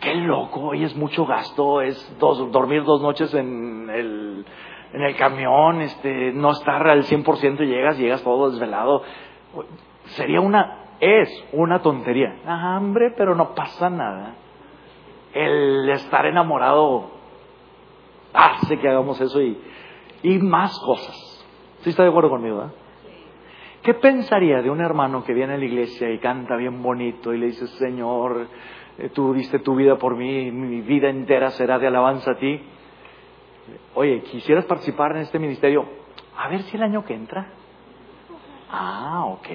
[SPEAKER 1] Qué loco, hoy es mucho gasto, es dos, dormir dos noches en el, en el camión, este, no estar al 100% y llegas, llegas todo desvelado. Sería una es una tontería. Ah, hambre, pero no pasa nada. El estar enamorado hace que hagamos eso y, y más cosas. ¿Sí está de acuerdo conmigo? ¿Qué pensaría de un hermano que viene a la iglesia y canta bien bonito y le dice, Señor, eh, tú diste tu vida por mí, mi vida entera será de alabanza a ti? Oye, ¿quisieras participar en este ministerio? A ver si el año que entra. Ah, ok.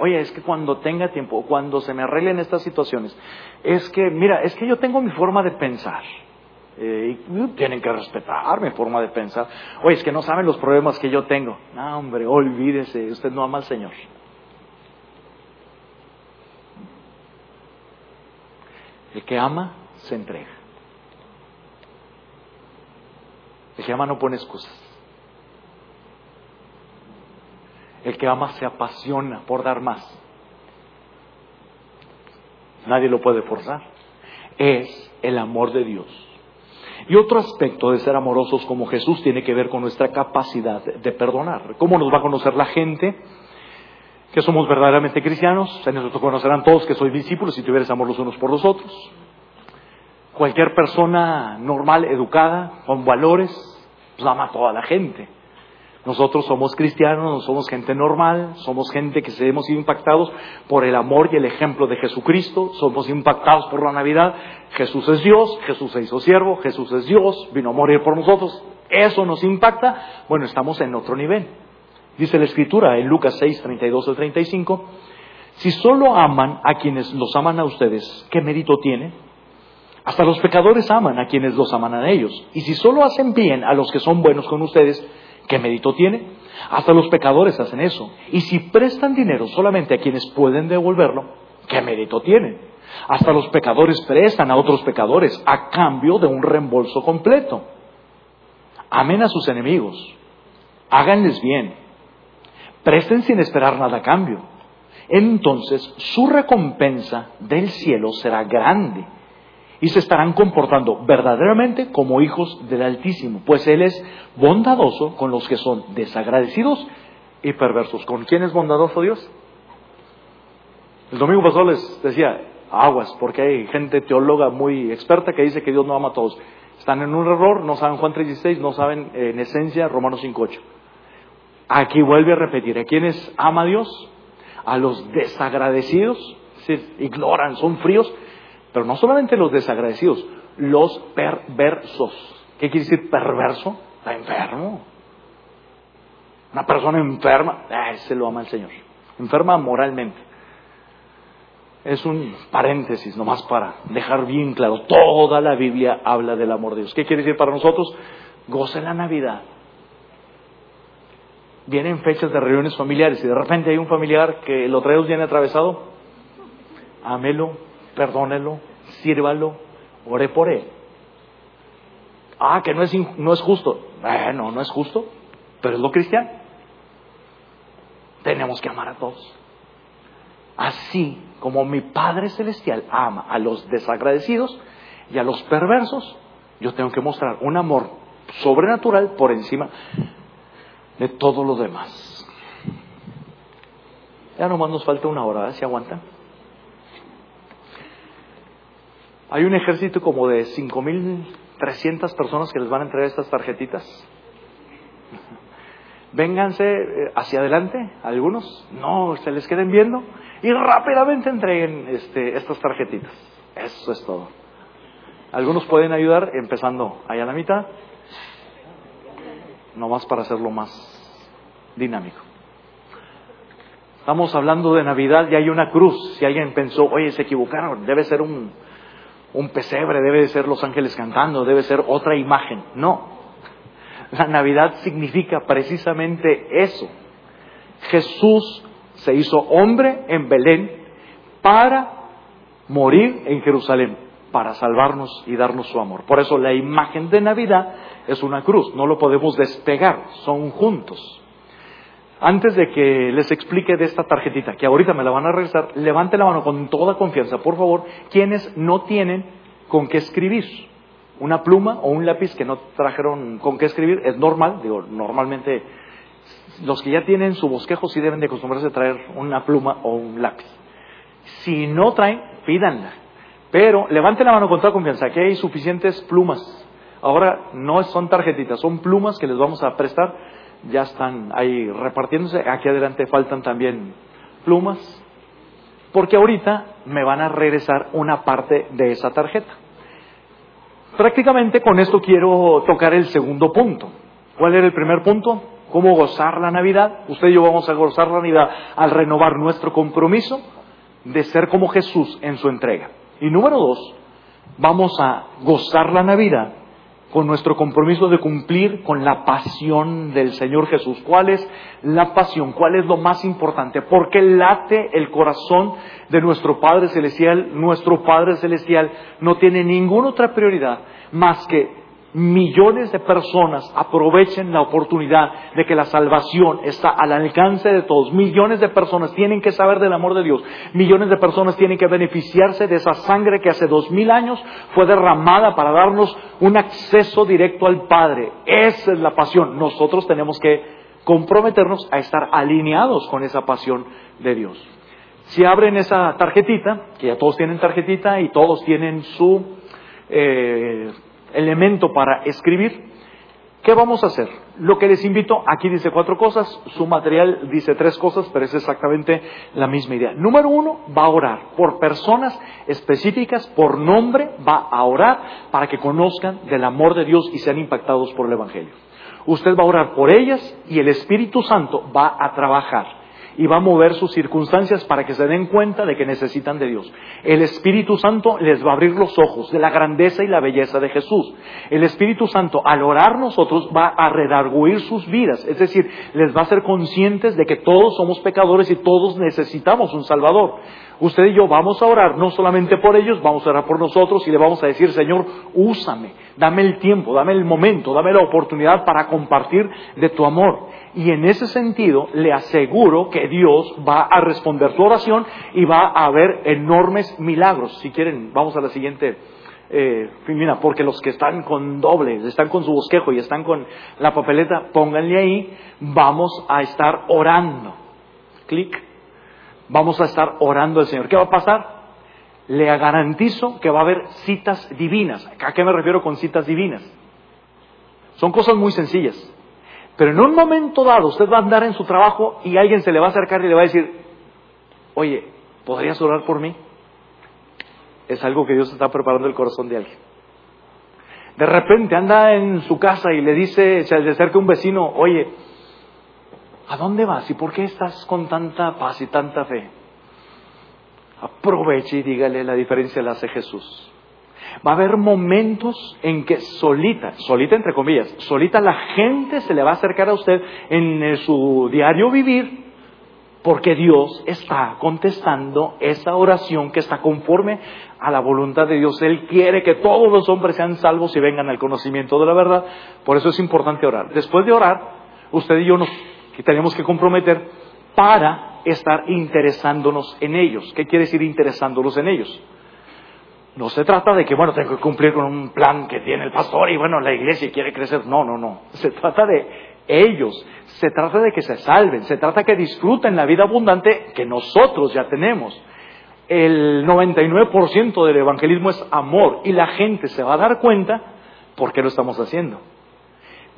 [SPEAKER 1] Oye, es que cuando tenga tiempo, cuando se me arreglen estas situaciones, es que, mira, es que yo tengo mi forma de pensar. Eh, y tienen que respetar mi forma de pensar. Oye, es que no saben los problemas que yo tengo. No, hombre, olvídese, usted no ama al Señor. El que ama, se entrega. El que ama no pone excusas. El que ama se apasiona por dar más. Nadie lo puede forzar. Es el amor de Dios. Y otro aspecto de ser amorosos como Jesús tiene que ver con nuestra capacidad de perdonar. ¿Cómo nos va a conocer la gente? Que somos verdaderamente cristianos. En eso conocerán todos que soy discípulos si tuvieras amor los unos por los otros. Cualquier persona normal, educada, con valores, pues ama a toda la gente. Nosotros somos cristianos, no somos gente normal, somos gente que hemos sido impactados por el amor y el ejemplo de Jesucristo, somos impactados por la Navidad. Jesús es Dios, Jesús se hizo siervo, Jesús es Dios, vino a morir por nosotros. Eso nos impacta. Bueno, estamos en otro nivel. Dice la Escritura en Lucas 6, 32 al 35, si solo aman a quienes los aman a ustedes, ¿qué mérito tiene? Hasta los pecadores aman a quienes los aman a ellos. Y si solo hacen bien a los que son buenos con ustedes, ¿Qué mérito tiene? Hasta los pecadores hacen eso. Y si prestan dinero solamente a quienes pueden devolverlo, ¿qué mérito tiene? Hasta los pecadores prestan a otros pecadores a cambio de un reembolso completo. Amen a sus enemigos. Háganles bien. Presten sin esperar nada a cambio. Entonces su recompensa del cielo será grande y se estarán comportando verdaderamente como hijos del Altísimo, pues Él es bondadoso con los que son desagradecidos y perversos. ¿Con quién es bondadoso Dios? El domingo pasado les decía, aguas, porque hay gente teóloga muy experta que dice que Dios no ama a todos. Están en un error, no saben Juan 3.16, no saben en esencia Romanos 5.8. Aquí vuelve a repetir, ¿a quiénes ama Dios? A los desagradecidos, ignoran, son fríos, pero no solamente los desagradecidos, los perversos. ¿Qué quiere decir perverso? Está enfermo. Una persona enferma, se lo ama el Señor. Enferma moralmente. es un paréntesis nomás para dejar bien claro. Toda la Biblia habla del amor de Dios. ¿Qué quiere decir para nosotros? Goce la Navidad. Vienen fechas de reuniones familiares y de repente hay un familiar que lo trae viene atravesado. Amelo, perdónelo, sírvalo, ore por él. Ah, que no es, no es justo. Bueno, no es justo, pero es lo cristiano. Tenemos que amar a todos. Así como mi Padre Celestial ama a los desagradecidos y a los perversos, yo tengo que mostrar un amor sobrenatural por encima de todo lo demás. Ya nomás nos falta una hora, ¿Si aguantan? Hay un ejército como de 5.300 personas que les van a entregar estas tarjetitas. Vénganse eh, hacia adelante, algunos, no, se les queden viendo y rápidamente entreguen este, estas tarjetitas. Eso es todo. Algunos pueden ayudar empezando allá a la mitad, nomás para hacerlo más dinámico. Estamos hablando de Navidad y hay una cruz. Si alguien pensó, oye, se equivocaron, debe ser un, un pesebre, debe de ser los ángeles cantando, debe ser otra imagen. No. La Navidad significa precisamente eso. Jesús se hizo hombre en Belén para morir en Jerusalén, para salvarnos y darnos su amor. Por eso la imagen de Navidad es una cruz, no lo podemos despegar, son juntos. Antes de que les explique de esta tarjetita, que ahorita me la van a regresar, levante la mano con toda confianza, por favor, quienes no tienen con qué escribir. Una pluma o un lápiz que no trajeron con qué escribir, es normal, digo, normalmente los que ya tienen su bosquejo sí deben de acostumbrarse a traer una pluma o un lápiz. Si no traen, pídanla. Pero levante la mano con toda confianza, aquí hay suficientes plumas. Ahora no son tarjetitas, son plumas que les vamos a prestar. Ya están ahí repartiéndose. Aquí adelante faltan también plumas. Porque ahorita me van a regresar una parte de esa tarjeta. Prácticamente con esto quiero tocar el segundo punto. ¿Cuál era el primer punto? cómo gozar la Navidad. Usted y yo vamos a gozar la Navidad al renovar nuestro compromiso de ser como Jesús en su entrega. Y número dos, vamos a gozar la Navidad con nuestro compromiso de cumplir con la pasión del Señor Jesús. ¿Cuál es la pasión? ¿Cuál es lo más importante? Porque late el corazón de nuestro Padre Celestial. Nuestro Padre Celestial no tiene ninguna otra prioridad más que millones de personas aprovechen la oportunidad de que la salvación está al alcance de todos. Millones de personas tienen que saber del amor de Dios. Millones de personas tienen que beneficiarse de esa sangre que hace dos mil años fue derramada para darnos un acceso directo al Padre. Esa es la pasión. Nosotros tenemos que comprometernos a estar alineados con esa pasión de Dios. Si abren esa tarjetita, que ya todos tienen tarjetita y todos tienen su eh, elemento para escribir, ¿qué vamos a hacer? Lo que les invito, aquí dice cuatro cosas, su material dice tres cosas, pero es exactamente la misma idea. Número uno, va a orar por personas específicas, por nombre, va a orar para que conozcan del amor de Dios y sean impactados por el Evangelio. Usted va a orar por ellas y el Espíritu Santo va a trabajar y va a mover sus circunstancias para que se den cuenta de que necesitan de Dios. El Espíritu Santo les va a abrir los ojos de la grandeza y la belleza de Jesús. El Espíritu Santo, al orar nosotros, va a redarguir sus vidas, es decir, les va a hacer conscientes de que todos somos pecadores y todos necesitamos un Salvador. Usted y yo vamos a orar no solamente por ellos, vamos a orar por nosotros y le vamos a decir, Señor, úsame, dame el tiempo, dame el momento, dame la oportunidad para compartir de tu amor. Y en ese sentido, le aseguro que Dios va a responder tu oración y va a haber enormes milagros. Si quieren, vamos a la siguiente. Eh, porque los que están con doble, están con su bosquejo y están con la papeleta, pónganle ahí, vamos a estar orando. Clic. Vamos a estar orando al Señor. ¿Qué va a pasar? Le garantizo que va a haber citas divinas. ¿A qué me refiero con citas divinas? Son cosas muy sencillas. Pero en un momento dado usted va a andar en su trabajo y alguien se le va a acercar y le va a decir, oye, ¿podrías orar por mí? Es algo que Dios está preparando el corazón de alguien. De repente anda en su casa y le dice, se le acerca un vecino, oye, ¿a dónde vas y por qué estás con tanta paz y tanta fe? aproveche y dígale la diferencia la hace Jesús. Va a haber momentos en que solita, solita entre comillas, solita la gente se le va a acercar a usted en su diario vivir porque Dios está contestando esa oración que está conforme a la voluntad de Dios. Él quiere que todos los hombres sean salvos y vengan al conocimiento de la verdad. Por eso es importante orar. Después de orar, usted y yo nos tenemos que comprometer para estar interesándonos en ellos. ¿Qué quiere decir interesándonos en ellos? No se trata de que, bueno, tengo que cumplir con un plan que tiene el pastor y, bueno, la iglesia quiere crecer. No, no, no. Se trata de ellos. Se trata de que se salven. Se trata de que disfruten la vida abundante que nosotros ya tenemos. El 99% del evangelismo es amor y la gente se va a dar cuenta por qué lo estamos haciendo.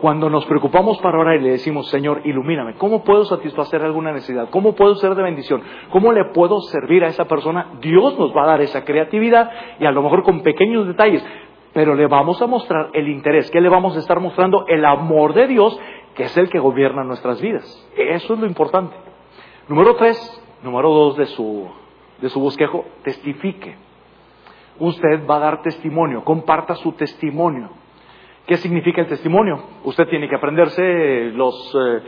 [SPEAKER 1] Cuando nos preocupamos para orar y le decimos, Señor, ilumíname, ¿cómo puedo satisfacer alguna necesidad? ¿Cómo puedo ser de bendición? ¿Cómo le puedo servir a esa persona? Dios nos va a dar esa creatividad y a lo mejor con pequeños detalles, pero le vamos a mostrar el interés. ¿Qué le vamos a estar mostrando? El amor de Dios, que es el que gobierna nuestras vidas. Eso es lo importante. Número tres, número dos de su, de su bosquejo, testifique. Usted va a dar testimonio, comparta su testimonio. ¿Qué significa el testimonio? Usted tiene que aprenderse los eh,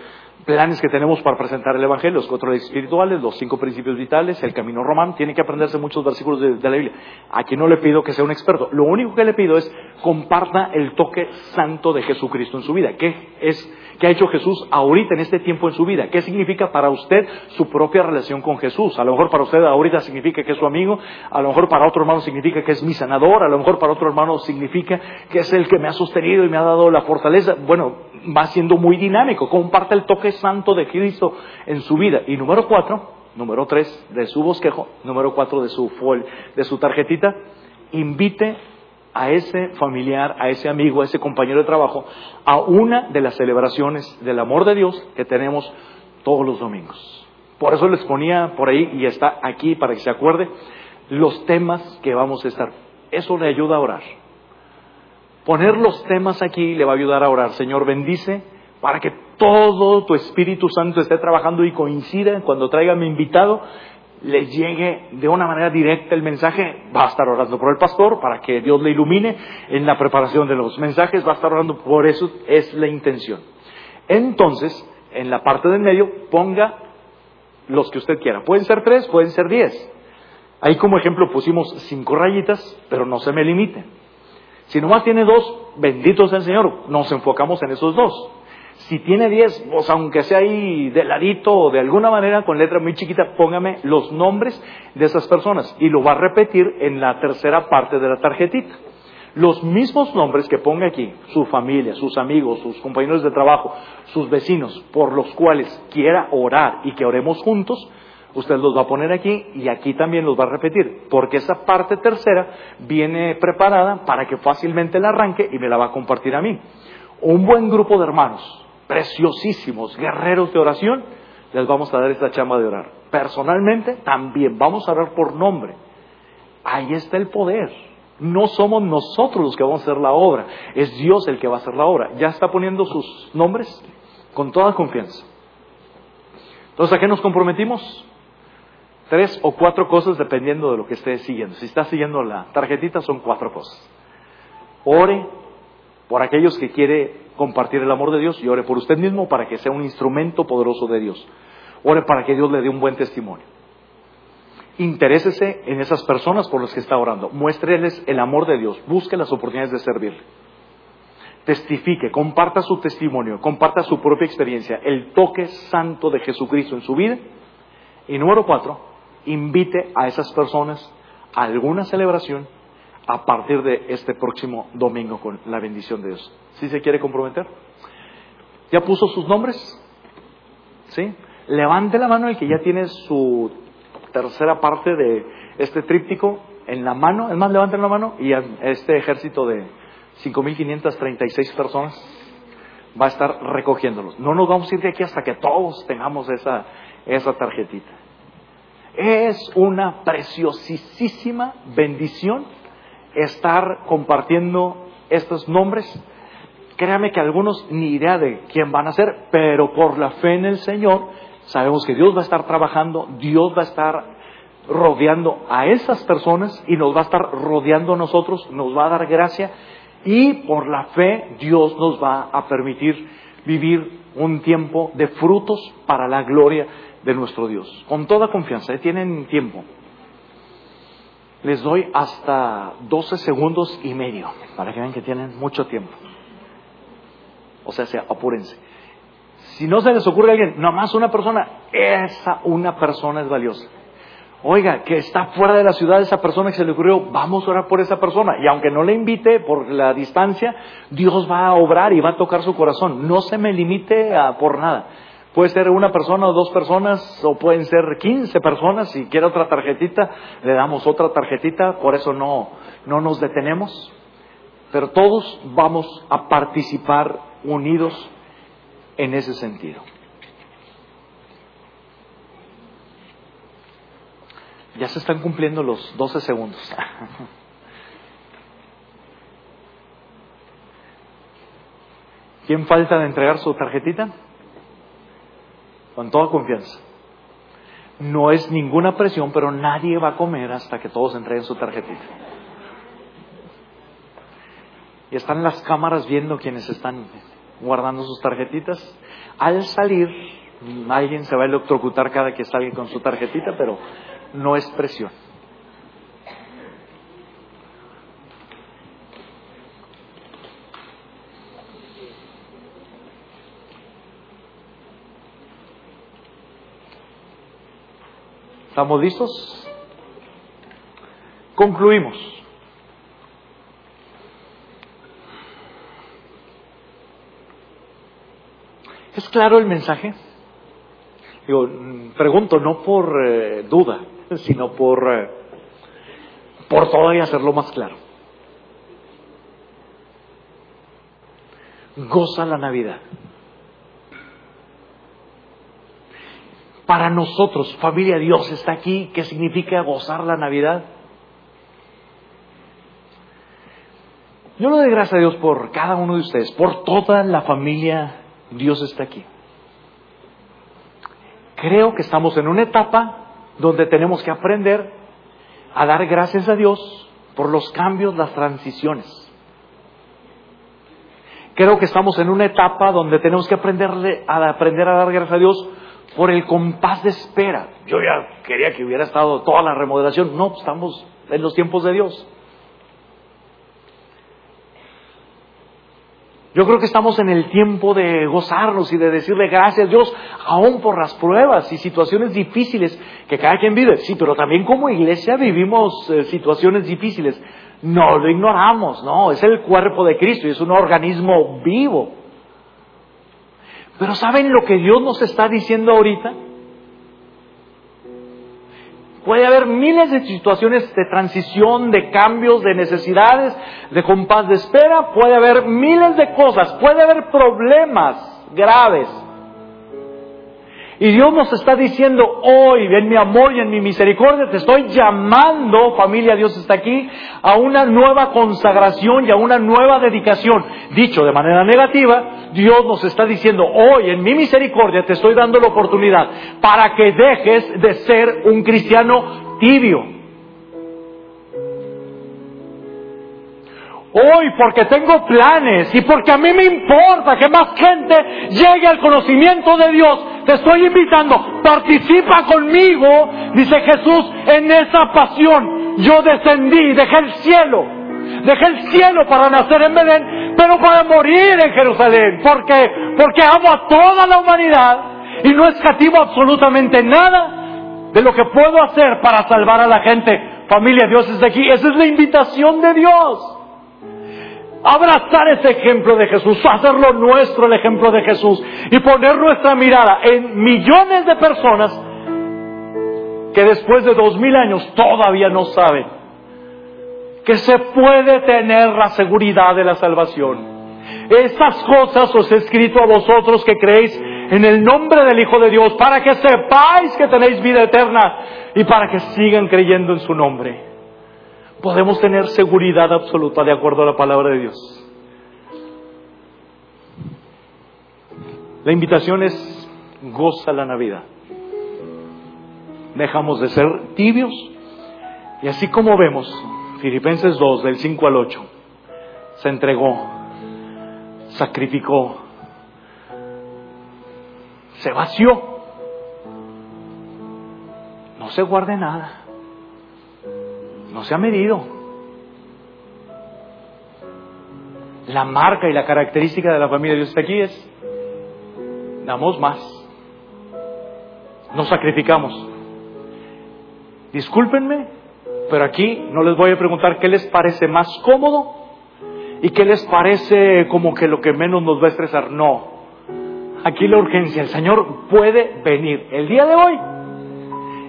[SPEAKER 1] planes que tenemos para presentar el Evangelio, los cuatro leyes espirituales, los cinco principios vitales, el camino romano, tiene que aprenderse muchos versículos de, de, la Biblia. Aquí no le pido que sea un experto, lo único que le pido es comparta el toque santo de Jesucristo en su vida. ¿Qué es ¿Qué ha hecho Jesús ahorita en este tiempo en su vida? ¿Qué significa para usted su propia relación con Jesús? A lo mejor para usted ahorita significa que es su amigo, a lo mejor para otro hermano significa que es mi sanador, a lo mejor para otro hermano significa que es el que me ha sostenido y me ha dado la fortaleza. Bueno, va siendo muy dinámico. Comparte el toque santo de Cristo en su vida. Y número cuatro, número tres de su bosquejo, número cuatro de su de su tarjetita, invite a ese familiar, a ese amigo, a ese compañero de trabajo, a una de las celebraciones del amor de Dios que tenemos todos los domingos. Por eso les ponía por ahí y está aquí para que se acuerde los temas que vamos a estar. Eso le ayuda a orar. Poner los temas aquí le va a ayudar a orar. Señor, bendice para que todo tu Espíritu Santo esté trabajando y coincida cuando traiga mi invitado les llegue de una manera directa el mensaje, va a estar orando por el pastor para que Dios le ilumine en la preparación de los mensajes, va a estar orando por eso, es la intención. Entonces, en la parte del medio, ponga los que usted quiera. Pueden ser tres, pueden ser diez. Ahí como ejemplo pusimos cinco rayitas, pero no se me limite. Si nomás tiene dos, bendito sea el Señor, nos enfocamos en esos dos. Si tiene 10, pues aunque sea ahí de ladito o de alguna manera con letra muy chiquita, póngame los nombres de esas personas y lo va a repetir en la tercera parte de la tarjetita. Los mismos nombres que ponga aquí, su familia, sus amigos, sus compañeros de trabajo, sus vecinos, por los cuales quiera orar y que oremos juntos, usted los va a poner aquí y aquí también los va a repetir, porque esa parte tercera viene preparada para que fácilmente la arranque y me la va a compartir a mí. Un buen grupo de hermanos, preciosísimos, guerreros de oración, les vamos a dar esta chama de orar. Personalmente también vamos a orar por nombre. Ahí está el poder. No somos nosotros los que vamos a hacer la obra, es Dios el que va a hacer la obra. Ya está poniendo sus nombres con toda confianza. Entonces, ¿a qué nos comprometimos? Tres o cuatro cosas dependiendo de lo que esté siguiendo. Si está siguiendo la tarjetita, son cuatro cosas. Ore por aquellos que quiere compartir el amor de Dios y ore por usted mismo para que sea un instrumento poderoso de Dios. Ore para que Dios le dé un buen testimonio. Interésese en esas personas por las que está orando. Muéstreles el amor de Dios. Busque las oportunidades de servirle. Testifique, comparta su testimonio, comparta su propia experiencia, el toque santo de Jesucristo en su vida. Y número cuatro, invite a esas personas a alguna celebración a partir de este próximo domingo con la bendición de Dios. ¿Sí se quiere comprometer? ¿Ya puso sus nombres? ¿Sí? Levante la mano el que ya tiene su tercera parte de este tríptico en la mano. Es más, levanten la mano y este ejército de 5.536 personas va a estar recogiéndolos. No nos vamos a ir de aquí hasta que todos tengamos esa, esa tarjetita. Es una preciosísima bendición estar compartiendo estos nombres Créame que algunos ni idea de quién van a ser, pero por la fe en el Señor sabemos que Dios va a estar trabajando, Dios va a estar rodeando a esas personas y nos va a estar rodeando a nosotros, nos va a dar gracia y por la fe Dios nos va a permitir vivir un tiempo de frutos para la gloria de nuestro Dios. Con toda confianza, ¿eh? tienen tiempo. Les doy hasta 12 segundos y medio para que vean que tienen mucho tiempo. O sea, sea apúrense. Si no se les ocurre a alguien, nomás una persona, esa una persona es valiosa. Oiga, que está fuera de la ciudad esa persona que se le ocurrió, vamos a orar por esa persona. Y aunque no le invite por la distancia, Dios va a obrar y va a tocar su corazón. No se me limite a, por nada. Puede ser una persona o dos personas, o pueden ser quince personas. Si quiere otra tarjetita, le damos otra tarjetita. Por eso no, no nos detenemos. Pero todos vamos a participar unidos en ese sentido. Ya se están cumpliendo los 12 segundos. ¿Quién falta de entregar su tarjetita? Con toda confianza. No es ninguna presión, pero nadie va a comer hasta que todos entreguen su tarjetita. Y están las cámaras viendo quienes están guardando sus tarjetitas. Al salir, alguien se va a electrocutar cada que salga con su tarjetita, pero no es presión. ¿Estamos listos? Concluimos. ¿Es claro el mensaje? Digo, pregunto no por eh, duda, sino por, eh, por todavía hacerlo más claro. Goza la Navidad. Para nosotros, familia, Dios está aquí. ¿Qué significa gozar la Navidad? Yo le doy gracias a Dios por cada uno de ustedes, por toda la familia, Dios está aquí. Creo que estamos en una etapa donde tenemos que aprender a dar gracias a Dios por los cambios, las transiciones. Creo que estamos en una etapa donde tenemos que aprenderle, a aprender a dar gracias a Dios por el compás de espera. Yo ya quería que hubiera estado toda la remodelación. No, estamos en los tiempos de Dios. Yo creo que estamos en el tiempo de gozarnos y de decirle gracias a Dios, aún por las pruebas y situaciones difíciles que cada quien vive. Sí, pero también como iglesia vivimos eh, situaciones difíciles. No lo ignoramos, no, es el cuerpo de Cristo y es un organismo vivo. Pero ¿saben lo que Dios nos está diciendo ahorita? Puede haber miles de situaciones de transición, de cambios, de necesidades, de compás de espera. Puede haber miles de cosas. Puede haber problemas graves. Y Dios nos está diciendo hoy, en mi amor y en mi misericordia, te estoy llamando, familia, Dios está aquí, a una nueva consagración y a una nueva dedicación. Dicho de manera negativa, Dios nos está diciendo hoy, en mi misericordia, te estoy dando la oportunidad para que dejes de ser un cristiano tibio Hoy porque tengo planes y porque a mí me importa que más gente llegue al conocimiento de Dios, te estoy invitando, participa conmigo, dice Jesús, en esa pasión. Yo descendí, dejé el cielo, dejé el cielo para nacer en Belén, pero para morir en Jerusalén. ¿Por qué? Porque amo a toda la humanidad y no escativo absolutamente nada de lo que puedo hacer para salvar a la gente. Familia, Dios es de aquí. Esa es la invitación de Dios abrazar ese ejemplo de Jesús, hacerlo nuestro el ejemplo de Jesús y poner nuestra mirada en millones de personas que después de dos mil años todavía no saben que se puede tener la seguridad de la salvación. Estas cosas os he escrito a vosotros que creéis en el nombre del Hijo de Dios para que sepáis que tenéis vida eterna y para que sigan creyendo en su nombre podemos tener seguridad absoluta de acuerdo a la palabra de Dios. La invitación es goza la Navidad. dejamos de ser tibios. Y así como vemos, Filipenses 2, del 5 al 8, se entregó, sacrificó, se vació. No se guarde nada. No se ha medido. La marca y la característica de la familia de Dios aquí es, damos más. Nos sacrificamos. Discúlpenme, pero aquí no les voy a preguntar qué les parece más cómodo y qué les parece como que lo que menos nos va a estresar. No. Aquí la urgencia, el Señor puede venir el día de hoy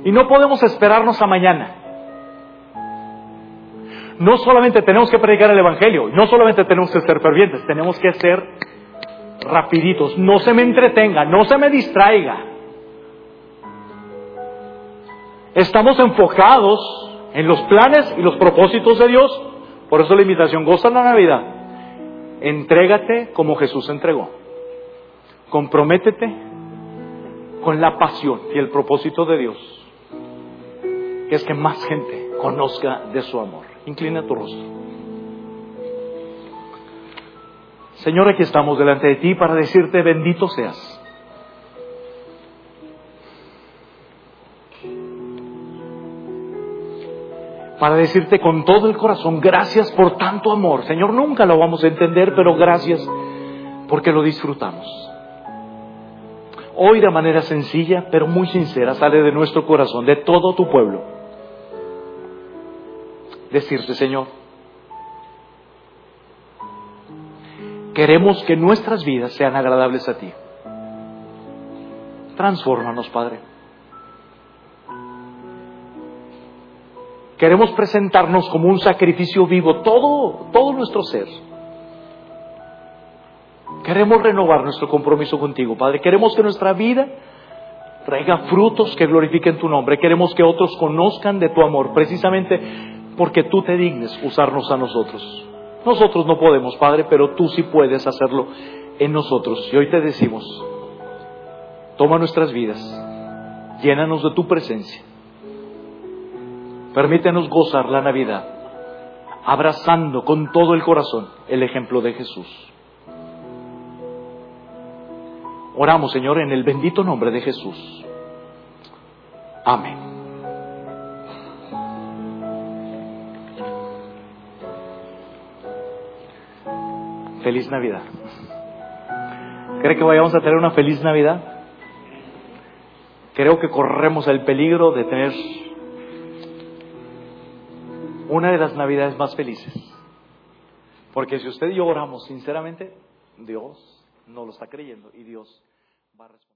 [SPEAKER 1] y no podemos esperarnos a mañana. No solamente tenemos que predicar el Evangelio, no solamente tenemos que ser fervientes, tenemos que ser rapiditos. No se me entretenga, no se me distraiga. Estamos enfocados en los planes y los propósitos de Dios. Por eso la invitación, goza la Navidad. Entrégate como Jesús entregó. Comprométete con la pasión y el propósito de Dios que es que más gente conozca de su amor. Inclina tu rostro. Señor, aquí estamos delante de ti para decirte bendito seas. Para decirte con todo el corazón, gracias por tanto amor. Señor, nunca lo vamos a entender, pero gracias porque lo disfrutamos. Hoy de manera sencilla, pero muy sincera, sale de nuestro corazón, de todo tu pueblo decirte, Señor, queremos que nuestras vidas sean agradables a ti. Transfórmanos, Padre. Queremos presentarnos como un sacrificio vivo, todo, todo nuestro ser. Queremos renovar nuestro compromiso contigo, Padre. Queremos que nuestra vida traiga frutos que glorifiquen tu nombre. Queremos que otros conozcan de tu amor, precisamente porque tú te dignes usarnos a nosotros. Nosotros no podemos, Padre, pero tú sí puedes hacerlo en nosotros. Y hoy te decimos, toma nuestras vidas, llénanos de tu presencia. Permítenos gozar la Navidad, abrazando con todo el corazón el ejemplo de Jesús. Oramos, Señor, en el bendito nombre de Jesús. Amén. Feliz Navidad. ¿Cree que vayamos a tener una feliz Navidad? Creo que corremos el peligro de tener una de las Navidades más felices. Porque si usted y yo oramos sinceramente, Dios no lo está creyendo y Dios va a responder.